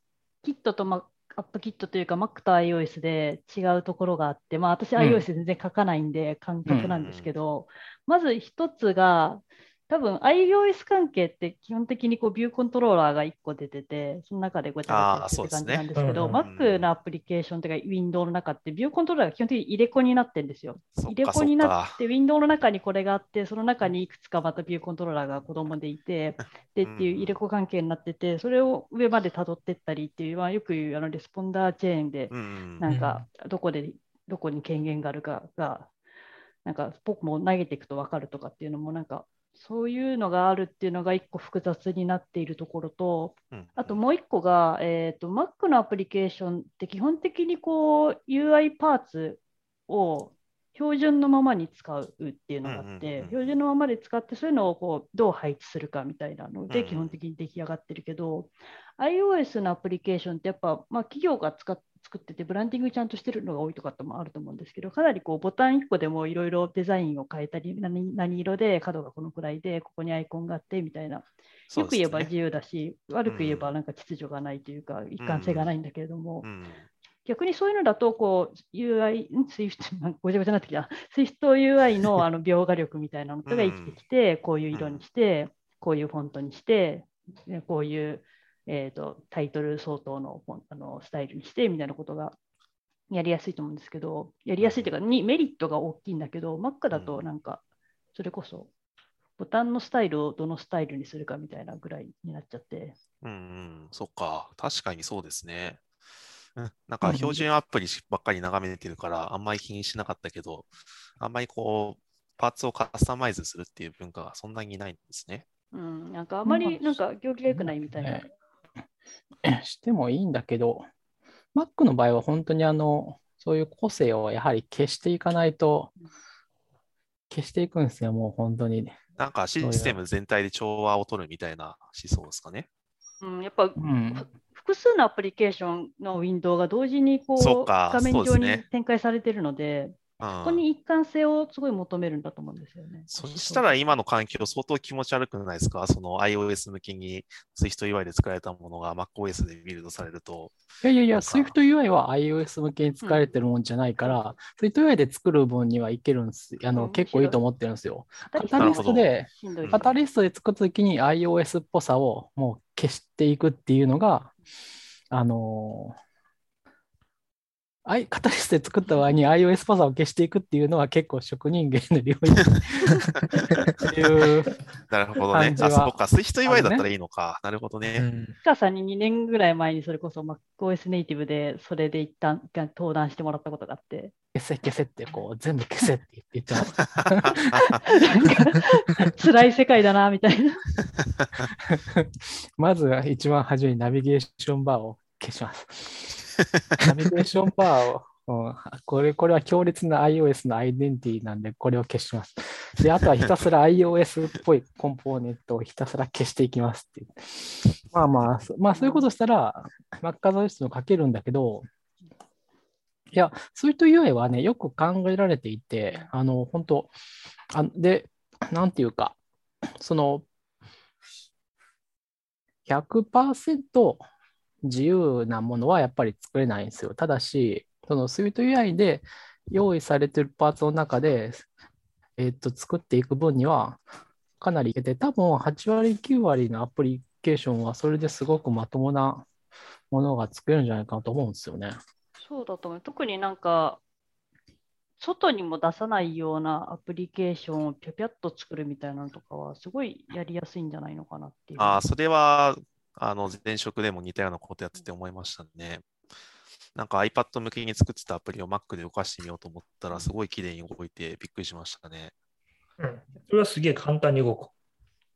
キットと、ま、アップキットというか、Mac と iOS で違うところがあって、まあ、私、うん。iOS 全然書かないんで、感覚なんですけど、まず一つが、多分 iOS 関係って基本的にこうビューコントローラーが1個出てて、その中でごちゃごちゃって感じなんですけど、あーそうですね Mac のアプリケーションというか、Windows の中ってビューコントローラーが基本的に入れ子になってるんですよ。入れ子になそって、Windows の中にこれがあって、その中にいくつかまたビューコントローラーが子供でいて、でっていう入れ子関係になってて、それを上まで辿ってったりっていう、まあ、よく言うあのレスポンダーチェーンで、うんなんかどこで、どこに権限があるかが、なんか僕も投げていくと分かるとかっていうのも、なんかそういうのがあるっていうのが一個複雑になっているところと、うんあともう一個が、えーと、Mac のアプリケーションって基本的にこう UI パーツを標準のままに使うっていうのがあって、うんうんうん標準のままで使ってそういうのをこうどう配置するかみたいなのうんうん。で基本的に出来上がってるけど、iOS のアプリケーションってやっぱ、まあ、企業が使っ作っててブランディングちゃんとしてるのが多いとかってもあると思うんですけどかなりこうボタン1個でもいろいろデザインを変えたり何何色で角がこのくらいでここにアイコンがあってみたいな。ね。よく言えば自由だし、悪く言えばなんか秩序がないというか、一貫性がないんだけれども、うん。逆にそういうのだと、こう、UI、ん？Swift、ごちゃごちゃになってきた、SwiftUI の [laughs] あの描画力みたいなのが生きてきて、こういう色にして、こういうフォントにして、ねこういう、えー、とタイトル相当のあのスタイルにしてみたいなことがやりやすいと思うんですけど、やりやすいというか、にメリットが大きいんだけど、Mac だとなんか、それこそ、ボタンのスタイルをどのスタイルにするかみたいなぐらいになっちゃって、うんうん、そっか。確かにそうですね。うん、なんか標準アプリばっかり眺めてるから、あんまり気にしなかったけど、あんまりこう、パーツをカスタマイズするっていう文化がそんなにないんですね。うん、なんかあまりなんか行儀が良くないみたいな。ね [laughs] してもいいんだけど、Mac の場合は本当にあの、そういう個性をやはり消していかないと、消していくんですよ、もう本当に。なんかシステム全体で調和を取るみたいな思想ですかね。うん、やっぱうん。複数のアプリケーションのウィンドウが同時にこそう画面上に展開されているので、うんここに一貫性をすごい求めるんだと思うんですよね。そしたら今の環境相当気持ち悪くないですか？その iOS 向きに SwiftUI で作られたものが MacOS でビルドされると。いやいやいや、SwiftUI は iOS 向けに使われてるもんじゃないから、SwiftUI で作る分にはいけるんです。あの、うん結構いいと思ってるんですよ。カカタリストで。カタリストで作ったときに iOS っぽさをもう消していくっていうのが、あのーアイカタリストで作った場合に iOS っぽさを消していくっていうのは結構職人芸の領域っていう、[laughs] なるほどねあ、そうか。SwiftUI あるねだったらいいのか。なるほどね。うんスカさんに2年ぐらい前にそれこそ MacOS ネイティブでそれで一旦一回登壇してもらったことがあって、消せ消せってこう全部消せって言ってます。[laughs] 辛い世界だなみたいな。[laughs] まずは一番初めにナビゲーションバーを消します。ナビゲーションバーを、うんこれ、これは強烈な iOS のアイデンティティなんで、これを消します。で、あとはひたすら iOS っぽいコンポーネントをひたすら消していきますっていう。まあまあ、まあそういうことしたら、Mac カザリストも書けるんだけど、いや、そういう UI はね、よく考えられていて、あの、本当あで、なんていうか、その、100%自由なものはやっぱり作れないんですよ。ただし、その SwiftUI で用意されているパーツの中で、えっと、作っていく分にはかなりいけて、多分8割、9割のアプリケーションはそれですごくまともなものが作れるんじゃないかなと思うんですよね。そうだと思う。特になんか、外にも出さないようなアプリケーションをぴゃぴゃっと作るみたいなのとかは、すごいやりやすいんじゃないのかなっていう。ああ、それは、あの、前職でも似たようなことやってて思いましたね。なんか iPad 向けに作ってたアプリを Mac で動かしてみようと思ったら、すごい綺麗に動いてびっくりしましたね。うん。それはすげえ簡単に動く。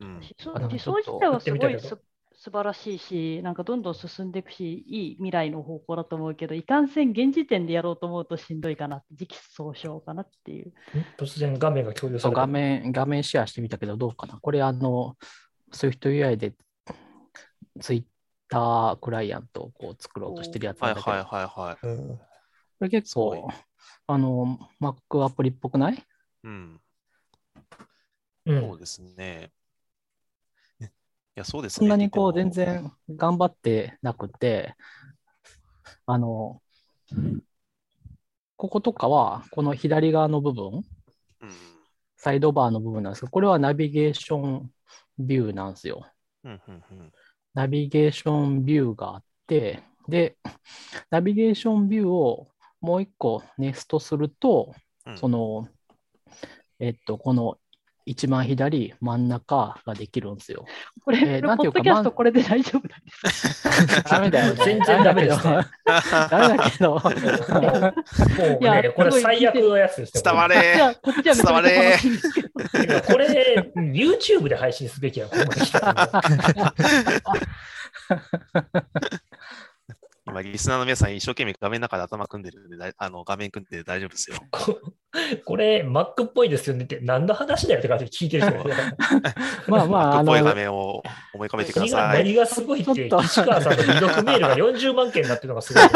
うん。理想自体はすごいす素晴らしいし、なんかどんどん進んでいくし、いい未来の方向だと思うけど、いかんせん現時点でやろうと思うとしんどいかなって、時期尚早かなっていう。ん突然画面が共有された。画面、画面シェアしてみたけどどうかな。これあの、SwiftUI で Twitter クライアントをこう作ろうとしてるやつはないんだけど、はいはいはい。うんこれ結構、あの、Mac アプリっぽくない？うん。うんそうですね。いや、そうですね。そんなにこう全然頑張ってなくて、あの、こことかは、この左側の部分、うん。サイドバーの部分なんですけど、これはナビゲーションビューなんですよ。うんうんうんナビゲーションビューがあって、で、ナビゲーションビューをもう一個ネストすると、うん。その、えっと、この一番左真ん中ができるんですよ。これ、えーなんていうかポッドキャストこれで大丈夫なんですか？ダメだよ、ね。全然ダメですねダメだけど。もういやね、これ最悪のやつですね。伝われはこっちはめちゃめちゃ楽しいんですけど。これこれ、YouTube で配信すべきやここまで来た [laughs] [laughs] [laughs] ら今、リスナーの皆さん、一生懸命画面の中で頭組んでるんで、だいあの画面組んで大丈夫ですよ。[laughs] ここれ、Mac っぽいですよねって、何の話だよって感じで聞いてる人。[laughs] まあまあ、Mac あのっぽい、画面を思い浮かべてくだ何がさい。何がすごいって、ちょっと。岸川さんの未読メールが40万件になってるのがすごい。[laughs]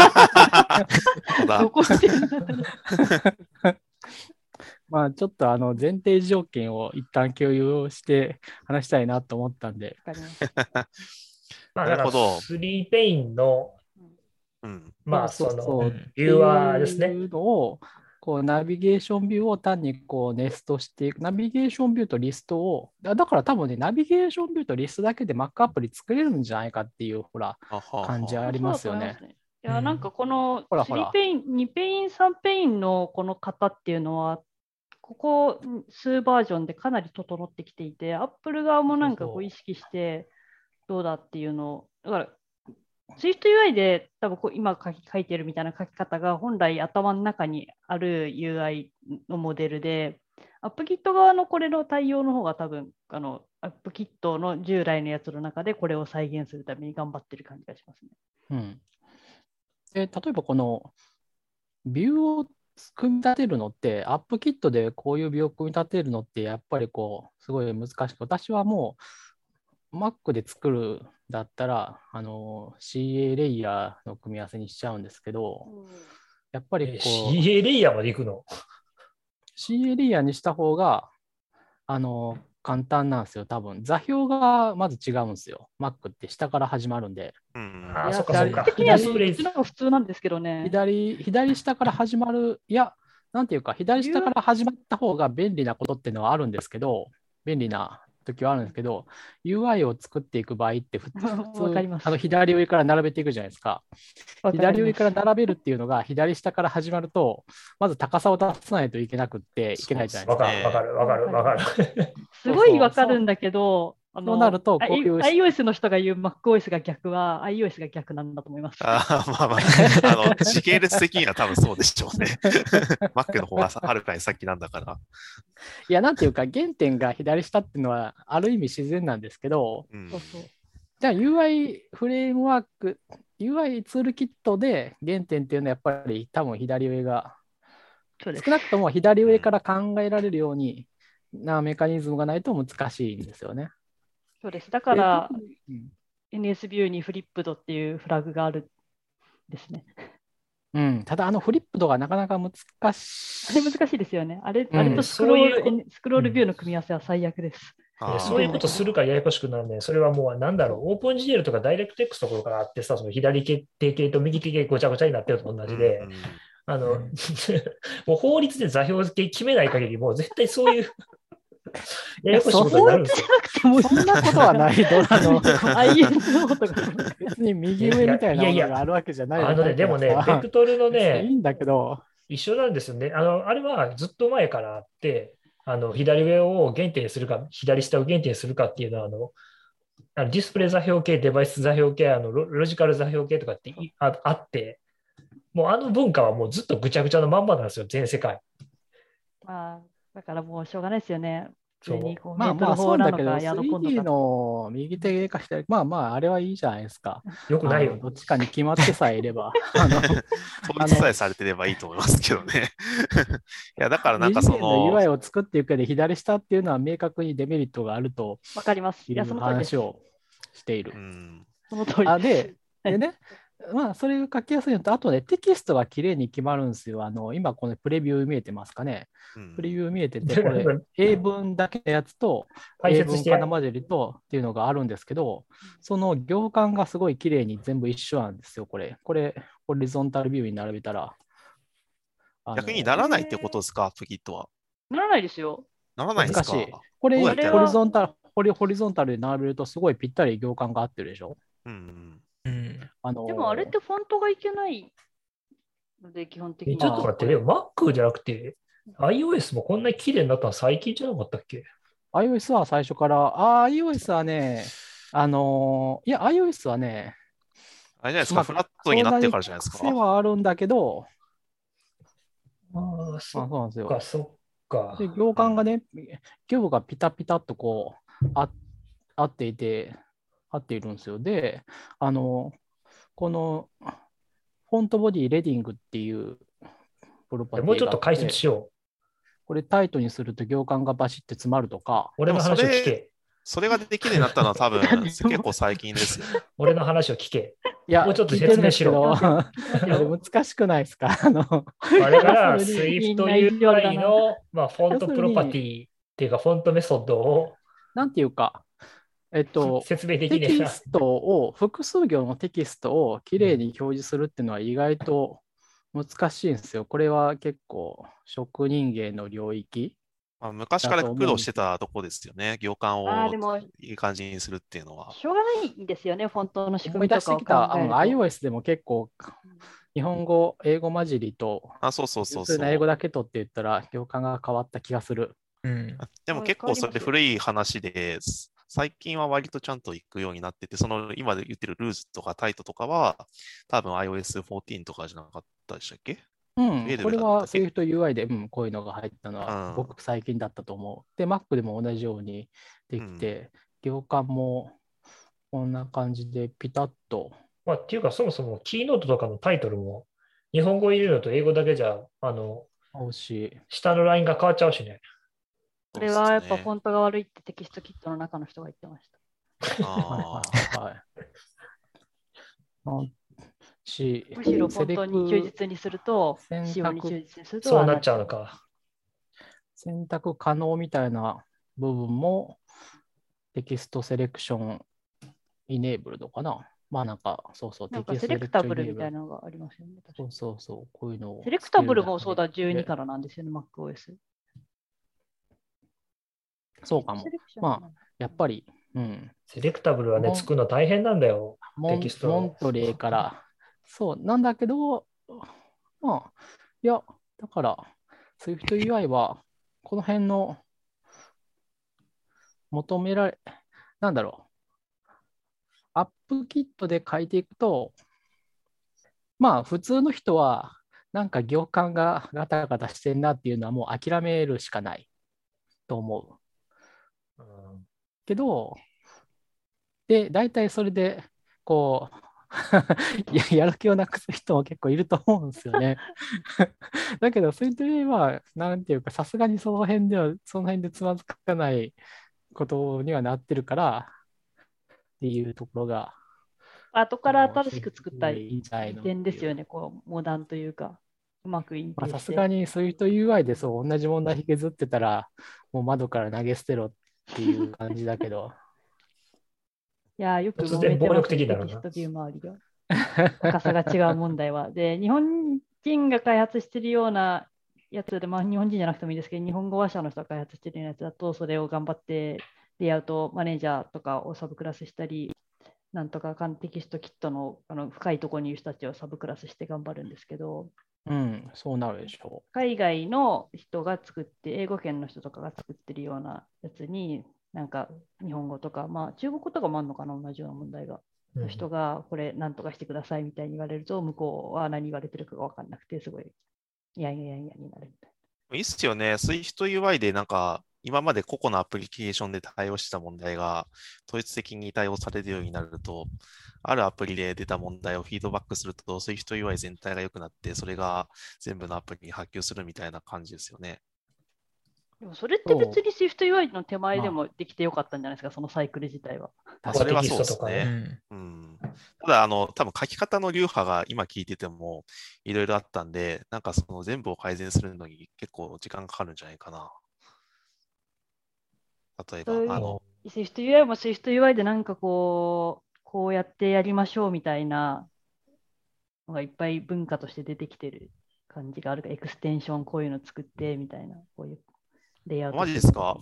まあちょっとあの前提条件を一旦共有して話したいなと思ったんで、なるほど。スリーペインの、うん。まあ、そうその、ビューワーですね。いうのを、こう NavigationView を単にこうネストしていく。 NavigationView とリストを、だだから多分ね、 NavigationView とリストだけで Mac アプリ作れるんじゃないかっていう、ほら、感じありますよね。や、なんかこのほらほら3ペイン、2ペイン、3ペインのこの型っていうのは、ここ数バージョンでかなり整ってきていて、アップル側もなんかこう意識してどうだっていうのを、だから、SwiftUI で多分こう今書き書いてるみたいな書き方が本来頭の中にある UI のモデルで、AppKit 側のこれの対応の方が多分あの AppKit の従来のやつの中でこれを再現するために頑張ってる感じがしますね。うん。で、例えばこのビューを組み立てるのって、アップキットでこういうビューを組み立てるのって、やっぱりこう、すごい難しく、私はもう Mac で作るだったら、あの CA レイヤーの組み合わせにしちゃうんですけど、やっぱりえこう、CA レイヤーまで行くの？CA レイヤーにした方が、あの、簡単なんですよ、多分座標がまず違うんですよ。Mac って下から始まるんで。うん。あそっかそっか。普通なんですけどね。左、左下から始まる、いや、なんていうか、左下から始まった方が便利なことっていうのはあるんですけど、便利な時はあるんですけど、UI を作っていく場合って普通、[laughs] あの左上から並べていくじゃないですか。左上から並べるっていうのが左下から始まると、まず高さを出さないといけなくっていけないじゃないですか。わかるわかるわかるわかる。[laughs] すごいわかるんだけど、あそうなるとこういう I- iOS の人が言う MacOS が逆は iOS が逆なんだと思います。あーまあまあ、[laughs] あの、時系列的には多分そうでしょうね。[laughs] Mac の方がさはるかに先なんだから。いや、なんていうか、原点が左下っていうのは、ある意味自然なんですけど、うん。じゃあ UI フレームワーク、UI ツールキットで原点っていうのはやっぱり多分左上が、そうです少なくとも左上から考えられるようになメカニズムがないと難しいんですよね。そうです。だからで、特に NS ビューにフリップドっていうフラグがあるんですね。うんうん、ただあのフリップ度がなかなか難しい。あれ難しいですよね。あれ,、うんあれとスクロール、そうスクロールビューの組み合わせは最悪です。そういうことするからややこしくなるね。それはもう、なんだろう、オープン GL とかダイレクト X ところからあってさ、その左手系と右手系ごちゃごちゃになってるのと同じで、うんうんあの、[laughs] もう法律で座標系決めない限り、もう絶対そういう、ややこしいことになるんですよ。でもそんなことはない、[laughs] ドラの。ことが。別に右上みたいないやいやものがあるわけじゃないあのね、でもね、ベ別クトルのいね、いんだけど、一緒なんですよね。あの、あれはずっと前からあって、あの、左上を原点にするか、左下を原点にするかっていうのは、あの、あのディスプレイ座標系、デバイス座標系、あのロロジカル座標系とかっていああって、もうあの文化はもうずっとぐちゃぐちゃのまんまなんですよ、全世界。まあ、だからもうしょうがないですよね。普そうまあまあそうだけど、法なのか、ヤードポンド 3D か。の右手か左、まあまあ、あれはいいじゃないですか。[laughs] よくないよ。どっちかに決まってさえいれば。[laughs] あの統一さえされてればいいと思いますけどね。[laughs] いや、だからなんかそのの、UI を作っていく上で左下っていうのは明確にデメリットがあるとわかります。いや、その話。をしているう。ん、その通りあです。で、でね、まあ、それが書きやすいのと、あとね、テキストがきれいに決まるんですよ。あの、今、このプレビュー見えてますかね。うんプレビュー見えてて、[laughs] これ、英文だけのやつと、英文解説してかな混じりとっていうのがあるんですけど、その行間がすごい綺麗に全部一緒なんですよ、これ。これ、ホリゾンタルビューに並べたら。逆にならないってことですか、プキットは。ならないですよ。ならないんですか？これ、ホどうやってやる？リゾンタル、ホリホリゾンタルで並べると、すごいぴったり行間が合ってるでしょ。うんうん。あのでもあれってフォントがいけないので、基本的えには。ちょっと待って、でも Mac じゃなくて、iOS もこんなに綺麗になったの最近じゃなかったっけ？iOS は最初から、iOS はね、あのーいや、iOS はね、あれじゃないですか、まあフラットになってからじゃないですか？癖はあるんだけど、ああ、まあ、そうなんですよか、。そっか。で、行間がね、キューブがピタピタっとこう、あ合っていて、合っているんですよ。で、あの、この、フォントボディレディングっていうプロパティもうちょっと解説ししよう。これタイトにすると行間がバシッて詰まるとか、俺の話を聞け。それができるようになったのは多分 [laughs] 結構最近ですよ。俺の話を聞け。いや、もうちょっと説明ど、しあれ難しくないですか？あの、あれから Swift UI なの、まあ、フォントプロパティっていうか、フォントメソッドをなんていうか、えっと、説明でテきねえな。キストを、複数行のテキストをきれいに表示するっていうのは意外と難しいんですよ。これは結構職人芸の領域。まあ、昔から苦労してたとこですよね。行間をいい感じにするっていうのは。しょうがないんですよね、フォントの仕思い出して組みとかを考きた、あのえると。iOS でも結構、日本語、英語混じりと、あ、そうそうそうそう普通の。英語だけとって言ったら、行間が変わった気がする。うん。でも結構それ古い話で、す最近は割とちゃんと行くようになってて、その今で言ってるルーズとかタイトとかは、多分 iOS14 とかじゃなかったでしたっけ？うんこれは Swift UI で、うん、こういうのが入ったのは、うんごく最近だったと思う。で、Mac でも同じようにできて、行間もこんな感じでピタッと。まあ、っていうか、そもそもキーノートとかのタイトルも、日本語入れるのと英語だけじゃ、あの、合うし、下のラインが変わっちゃうしね。これはやっぱフォンントが悪いってテキストキットの中の人が言ってました。あー。はい。し、むしろフォントに忠セレク実にすると、選仕様に忠択実にすると、そうなっちゃうのか。選択可能みたい。な部分もテキストセレクションイネーブルドかな。まあなんか、そうそう、なんかセテキストレクタブルみたい。な。なのがありますよね。そうそうそう、こうい。うのを。セレクタブルもそうだ、つける12からなんですよね、MacOS。そうかもまやっぱり、うん。セレクタブルはね、作るの大変なんだよ。モンテキストモントレーから、そう、なんだけど、まあ、いや、だから、SwiftUI は、この辺の求められ、なんだろう、アップキットで書いていくと、まあ、普通の人は、なんか行間がガタガタしてんなっていうのはもう諦めるしかないと思う。うんけど、で、大体それで、こう [laughs] や、やる気をなくす人も結構いると思うんですよね。[laughs] だけど、そういう時は、なんていうか、さすがにその辺では、その辺でつまずかないことにはなってるから、っていうところが、後から新しく作ったいいんじゃないの点ですよね、こう、モダンというか、うまくインテまあ、ーしてさすがに SwiftUI でそう同じ問題引きずってたら、もう窓から投げ捨てろっていう感じだけど、[laughs] いやー、よく突然暴力的だろうなテキストビュー周りが。[laughs] 高さが違う問題は。で、日本人が開発してるようなやつで、まあ、日本人じゃなくてもいいですけど、日本語話者の人が開発してるようなやつだと、それを頑張って、レイアウトマネージャーとかをサブクラスしたり、なんとかかんテキストキットのあの深いところにいる人たちをサブクラスして頑張るんですけど、うん、そうなるでしょ海外の人が作って、英語圏の人とかが作ってるようなやつに、なんか日本語とか、まあ中国語とかもあるのかな、同じような問題が。うん人がこれなんとかしてくださいみたいに言われると、向こうは何言われてるかが分かんなくて、すごい、いやいやいやになるみたいいいっすよね。SwiftUI でなんか、今まで個々のアプリケーションで対応してた問題が統一的に対応されるようになると、あるアプリで出た問題をフィードバックすると、SwiftUI 全体が良くなって、それが全部のアプリに波及するみたいな感じですよね。な。でもそれって別に SwiftUI の手前でもできてよかったんじゃないですか、そのサイクル自体は。う。それはそうですねね。うん。うん。ただ、あの、多分書き方の流派が今聞いててもいろいろあったんで、なんかその全部を改善するのに結構時間かかるんじゃないかな。例えばそういう、あの、SwiftUI も SwiftUI でなんかこう、こうやってやりましょうみたいなのがいっぱい文化として出てきてる感じがあるから、エクステンションこういうの作ってみたいな、こういうレイアウト。マジですか？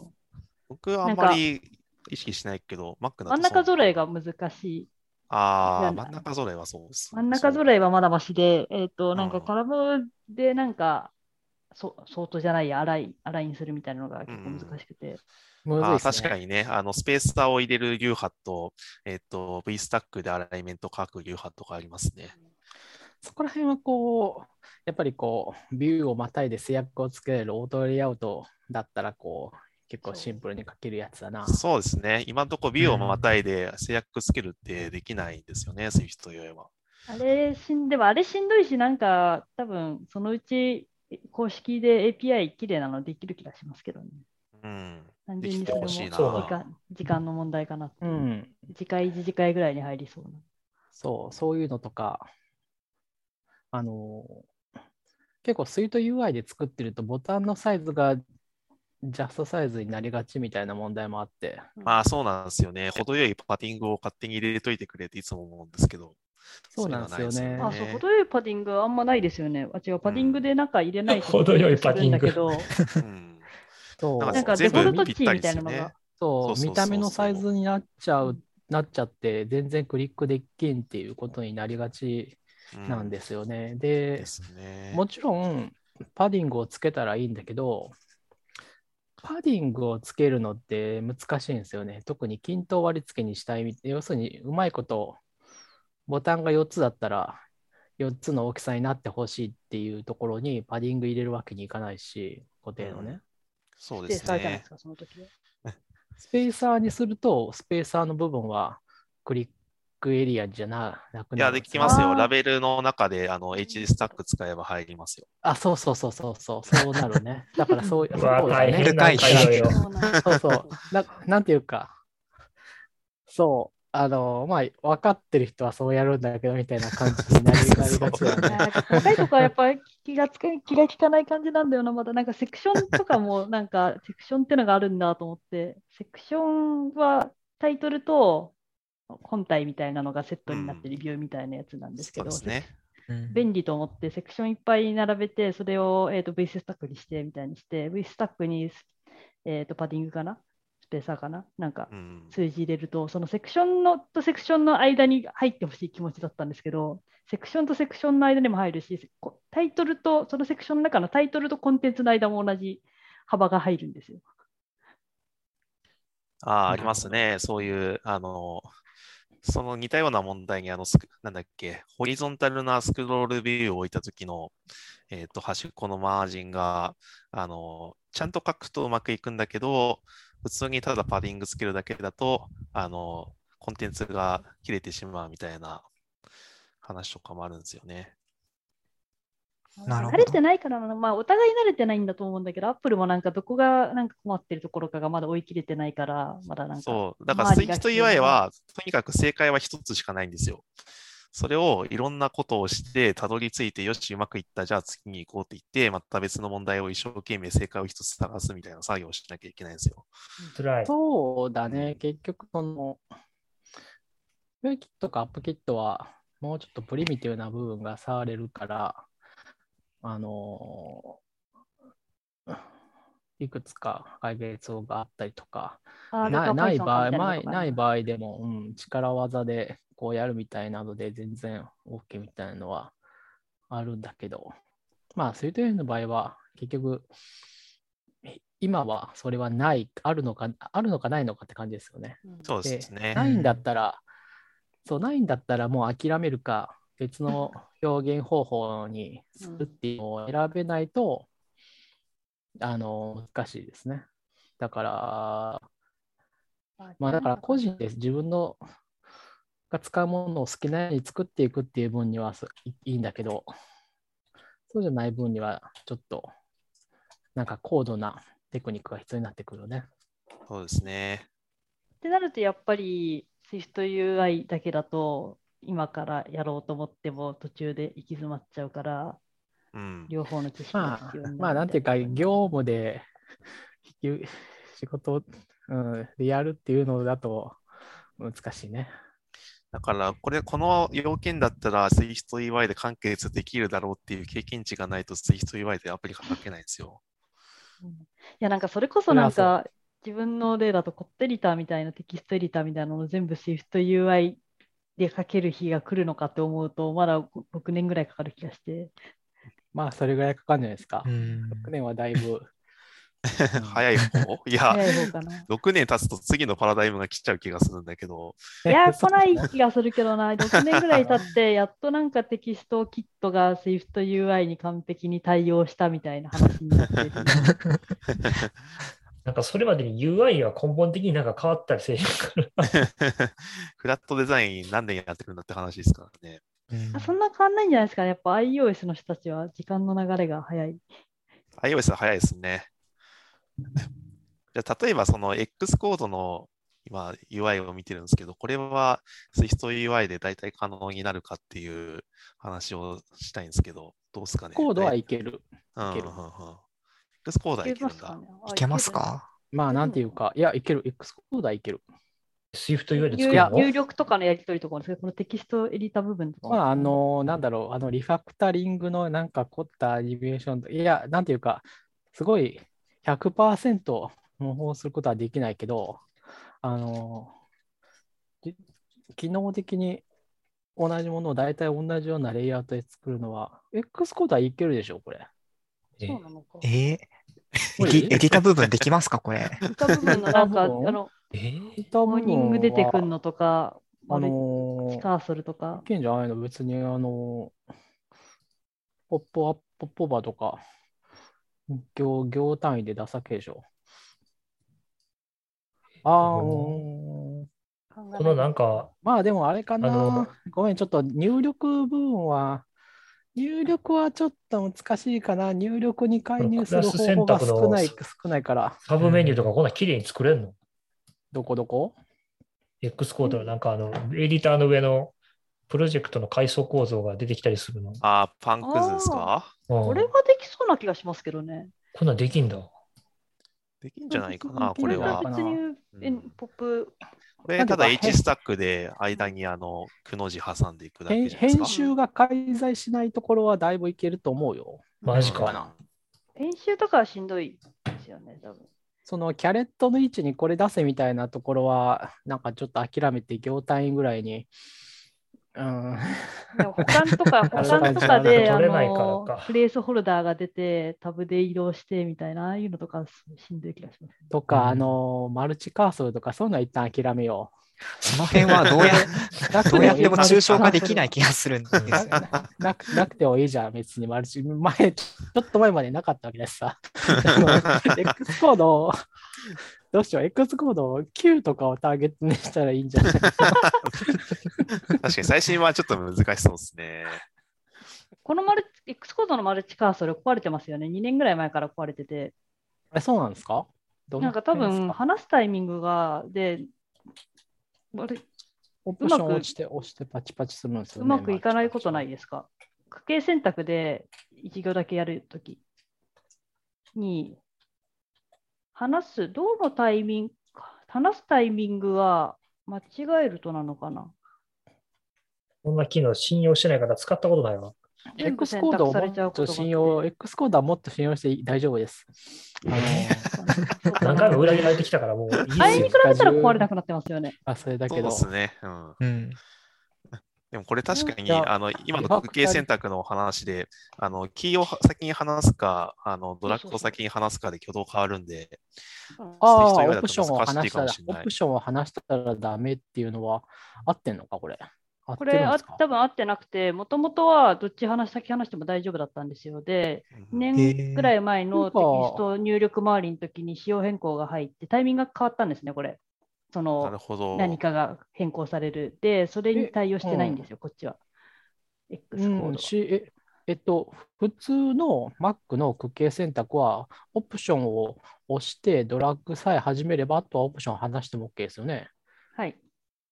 僕はあんまり意識しないけど、Mac 真ん中揃えが難しい。ああ、真ん中揃えはそうです。真ん中揃えはまだましで、えっ、と、なんかうんカラムでなんか、そ相当じゃないや、アライン、アラインするみたいなのが結構難しくて。あーむずいっすね確かにね、あのスペースターを入れる流派と、えっと、V スタックでアライメント書く流派とかありますね。そこら辺はこう、やっぱりこう、ビューをまたいで制約をつけれるオートレイアウトだったら、こう、結構シンプルに書けるやつだな。そうですね。今のところビューをまたいで制約つけるってできないんですよね、Swift といえば。あれしん、でもあれしんどいし、なんか多分そのうち公式で API きれいなのできる気がしますけどね。うん。単純にそれも時間時間の問題かなっていうう。ん。次回、次次回ぐらいに入りそうな。そう、そういうのとか、あの、結構 SuiteUI で作ってるとボタンのサイズがジャストサイズになりがちみたいな問題もあって、まあそうなんですよね。程よいパティングを勝手に入れといてくれっていつも思うんですけど。そうなんですよねあ、そう、程よいパディングあんまないですよね。あ、違う、パディングでなんか入れないと程よいパディングそうなんかデフォルト値ぴったりみたいなのが。そう見た目のサイズになっちゃう、なっちゃって、全然クリックできんっていうことになりがちうんなんですよね。でで、すね。もちろん、パディングをつけたらいいんだけど、パディングをつけるのって難しいんですよね。特に均等割り付けにしたいみ。要するに、うまいこと、ボタンが4つだったら、4つの大きさになってほしいっていうところにパディング入れるわけにいかないし、固定のね。そうです指定されたんでねす。か、その時は。[laughs] スペーサーにすると、スペーサーの部分はクリックエリアじゃななくいや、なるんよですきますよ。ラベルの中であの HD スタック使えば入りますよ。あ、そうそうそうそうそう、そうなるね。だからそういう、うわ、そうだねそうそう。ななんていうか、そう、あの、まあ、分かってる人はそうやるんだけど、みたいな感じになりがちだよね。なんか細かいとこはやっぱり気がつか気が利かない感じなんだよな、まだなんかセクションとかもなんかセクションってのがあるんだと思って、セクションはタイトルと本体みたいなのがセットになってレビューみたいなやつなんですけど、そうですね。うん。便利と思ってセクションいっぱい並べて、それを、えー、と V スタックにしてみたいにして、V スタックに、えー、とパディングかなスペーサーかな？なんかうん。数字入れると、そのセクションのとセクションの間に入ってほしい気持ちだったんですけど、セクションとセクションの間にも入るし、こタイトルと、そのセクションの中のタイトルとコンテンツの間も同じ幅が入るんですよ。ああ、ありますね。そういう、あの、その似たような問題に、あの、スクなんだっけ、ホリゾンタルなスクロールビューを置いたときの、えっと、端っこのマージンが、あの、ちゃんと書くとうまくいくんだけど、普通にただパディングつけるだけだと、あの、コンテンツが切れてしまうみたいな話とかもあるんですよね。なるほど慣れてないからな、まあ、お互い慣れてないんだと思うんだけど、アップルもなんかどこがなんか困ってるところかがまだ追い切れてないから、まだなんか。そう。だから周りが Swift UI は、とにかく正解は一つしかないんですよ。それをいろんなことをして、たどり着いて、よし、うまくいった、じゃあ次に行こうって言って、また別の問題を一生懸命正解を一つ探すみたいな作業をしなきゃいけないんですよ。辛い。そうだね、結局、その、ウェイキットかアップキットは、もうちょっとプリミティブな部分が触れるから、あのいくつか解決があったりとか、ない場合、ない場合でも、うん、力技でこうやるみたいなので全然 OK みたいなのはあるんだけど、まあ、そういう点の場合は、結局、え今はそれはない、あるのか、あるのかないのかって感じですよね。うんそうですね。ないんだったら、そう、ないんだったらもう諦めるか、別の表現方法にするっていうのを選べないと、あの、難しいですね。だから、まあだから個人で自分のが使うものを好きなように作っていくっていう分にはそいいいんだけど、そうじゃない分にはちょっとなんか高度なテクニックが必要になってくるよね。そうですね。ってなると、やっぱり SwiftUI だけだと、今からやろうと思っても途中で行き詰まっちゃうから、うん。両方の知識がまあ必要になる、まあなんていうか、業務で引き [laughs] 仕事を、うん、でやるっていうのだと難しいね。だから、これ、この要件だったら SwiftUI で完結できるだろうっていう経験値がないと SwiftUI でアプリが書けないんですよ。うんいや、なんかそれこそなんか自分の例だとコットエディターみたいなテキストエディターみたいなのを全部 SwiftUI で書ける日が来るのかって思うと、まだ6年ぐらいかかる気がして。まあそれぐらいかかるんじゃないですか。うん6年はだいぶ。早い方？[laughs] いや、早い方かな。6年経つと次のパラダイムが来ちゃう気がするんだけど、いや、来ない気がするけどな、6年ぐらい経って、やっとなんかテキストキットが SwiftUI に完璧に対応したみたいな話になってる。[laughs] なんかそれまでに UI は根本的になんか変わったりせえへんから。フラットデザイン何年やってるんだって話ですからね。うんあそんな変わんないんじゃないですかね。やっぱ iOS の人たちは時間の流れが早い。iOS は早いですね。じゃあ、例えばその X コードの今 UI を見てるんですけど、これは SwiftUI で大体可能になるかっていう話をしたいんですけど、どうですかね？コードはいいける。うんうん X コードはいけるんだ。ね？いけますか？まあなんていうか、いや、いける。X コードはいける。SwiftUI で作入るの？入力とかのやり取りとかもですけどこのテキストエディター部分とかもまあ、あの、なんだろう、あの、リファクタリングのなんか凝ったアニメーションと、いや、なんていうか、すごい100%模倣することはできないけど、あの、じ機能的に同じものを大体同じようなレイアウトで作るのは、X コードはいけるでしょ、これ。えそうなのか。え？ーエディエディタ部分できますかこれ？見た部分のなんか、あの、え？ーモーニング出てくるのとか、あのチカーソルとか。い、けんじゃないの？別に、あの、ポップアップ、ポップオーバーとか、行、行単位で出さけでしょ。ああ、ううんこのなんか、まあでもあれかな。ごめん、ちょっと入力部分は、入力はちょっと難しいかな。入力に介入する方法が少ない、少ないから。サブメニューとかこんな綺麗に作れんの？どこどこ ?X コードのなんかあの、エディターの上のプロジェクトの階層構造が出てきたりするの。あー、パンクズですか？うんこれはできそうな気がしますけどね。こんなんできんだ。できんじゃないかな、これは。別に、えうんポップ、これ、ただ H スタックで間にあの、くの字挟んでいくだけ編じゃないですか？編集が介在しないところはだいぶいけると思うよ。マジか。編集とかはしんどいですよね、多分。そのキャレットの位置にこれ出せみたいなところは、なんかちょっと諦めて行単位ぐらいに、うん、でも保管とか、[laughs] 保あ管とかで、あのか、プレイスホルダーが出て、タブで移動してみたいな、ああいうのとかしんどい気がします。とか、うんあの、マルチカーソルとか、そういうのは一旦諦めよその辺はどうや [laughs] どうやってもいい抽象化できない気がするんですよね。[laughs] なくなくてもいいじゃん、別にマルチ。前、ちょっと前までなかったわけだしさ。X コードを、どうしよう、X コードを9とかをターゲットにしたらいいんじゃない？確かに最新はちょっと難しそうですね。このマルチ X コードのマルチカーソル壊れてますよね。2年ぐらい前から壊れてて、あれ、そうなんですか？どなんか多分話すタイミングが、で、あれオプションうまく落ちて、押してパチパチするんですよね。うまくいかないことないでですか？区形選択で一行だけやるときに、話す、どのタイミング、話すタイミングは間違えるとなのかな？こんな機能信用してないから使ったことないわ。X 選コードをもっこと信用、X コードはもっと信用して大丈夫です。あの何回も裏切られてきたからもういいっすよ前に比。べたら壊れなくなってますよね。あ、それだそうけど。ですね。うん。うん。でもこれ確かに、ああの、今のファクタリー区形選択の話で、あの、キーを先に離すか、あの、ドラッグを先に離すかで挙動変わるんで、ああ、オプションを難したらオプションを離したらダメっていうのは合ってんのか、これ。これあ多分合ってなくて、もともとはどっち話先話しても大丈夫だったんですよ。で、2年ぐらい前のテキスト入力周りの時に仕様変更が入って、タイミングが変わったんですね、これ。そなるのほど。何かが変更される。で、それに対応してないんですよ、こっちは。X コードはうん、しええっと、普通の Mac の区形選択は、オプションを押してドラッグさえ始めれば、あとはオプションを離しても OK ですよね。はい。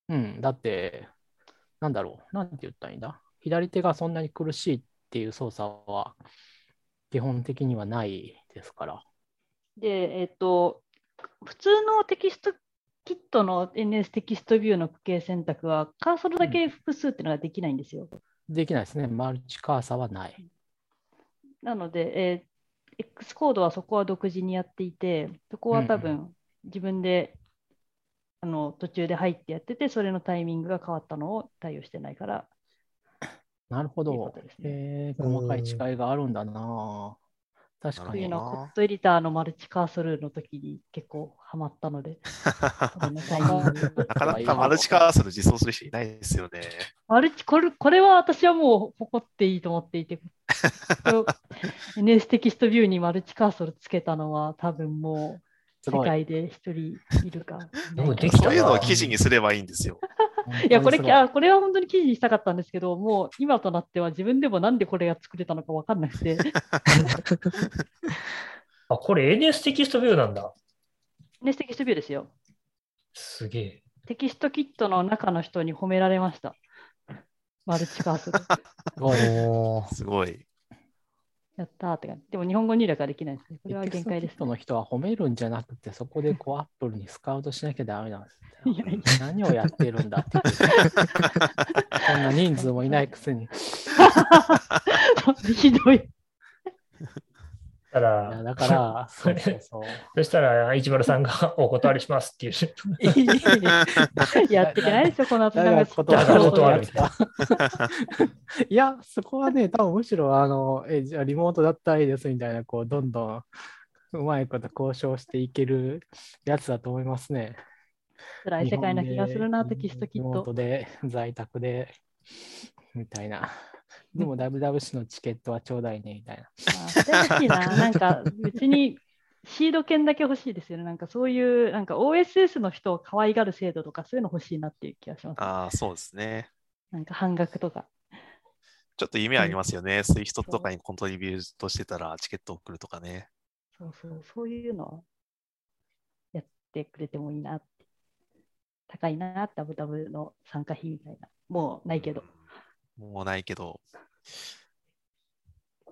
うん、だって、なんだろう、なんて言ったらいいんだ。左手がそんなに苦しいっていう操作は基本的にはないですから。で、えっと、普通のテキストキットの NS テキストビューの区形選択は、カーソルだけ複数っていうのができないんですよ。できないですね。マルチカーサーはない。なので、えー X コードはそこは独自にやっていて、そこは多うん分自分で、あの途中で入ってやってて、それのタイミングが変わったのを対応してないから、なるほどね。えー、細かい違いがあるんだな。確かになコットエディターのマルチカーソルの時に結構ハマったので、[laughs] なかなかマルチカーソル実装する人いないですよね。マルチこれ、これは私はもう誇っていいと思っていて、[laughs] NS テキストビューにマルチカーソルつけたのは多分もう世。界で一人いるか。[laughs] でもできたそういうのを記事にすればいいんですよ。いや、これあ、これは本当に記事にしたかったんですけど、もう今となっては自分でもなんでこれが作れたのか分かんなくて、[laughs] あ、これ NS テキストビューなんだ。NS テキストビューですよ。すげえ。テキストキットの中の人に褒められました。マルチカーソル。[laughs] すごい。やったーって感じ。でも日本語入力はできないですね。これは限界です、テキストキットの人は褒めるんじゃなくて、そこでこうアップルにスカウトしなきゃダメなんですよ。[laughs] いやいや何をやってるんだって。[laughs] こんな人数もいないくせに。[laughs] ひどい。たら、だから、[laughs] そうそうそう。そしたら、一丸さんが [laughs] お断りしますっていう。いい [laughs] やっていけないですよ、この後だからちょっとだから断るやつだいや、そこはね、多分むしろ、あの、え、じゃあリモートだったらいいですみたいな、こう、どんどんうまいこと交渉していけるやつだと思いますね。辛い世界な気がするな、テキストきっリモーと。トで、在宅で、みたいな。でも WWC のチケットはちょうだいね、みたいな。あ欲しいな。[laughs] なんか別にシード権だけ欲しいですよね。なんかそういう、なんか OSS の人を可愛がる制度とかそういうの欲しいなっていう気がします。ああ、そうですね。なんか半額とか。ちょっと夢ありますよね。そういう人とかにコントリビュートしてたらチケット送るとかね。そうそう、そういうのをやってくれてもいいなって。高いな、ダブダブの参加費みたいな。もうないけど。もうないけど。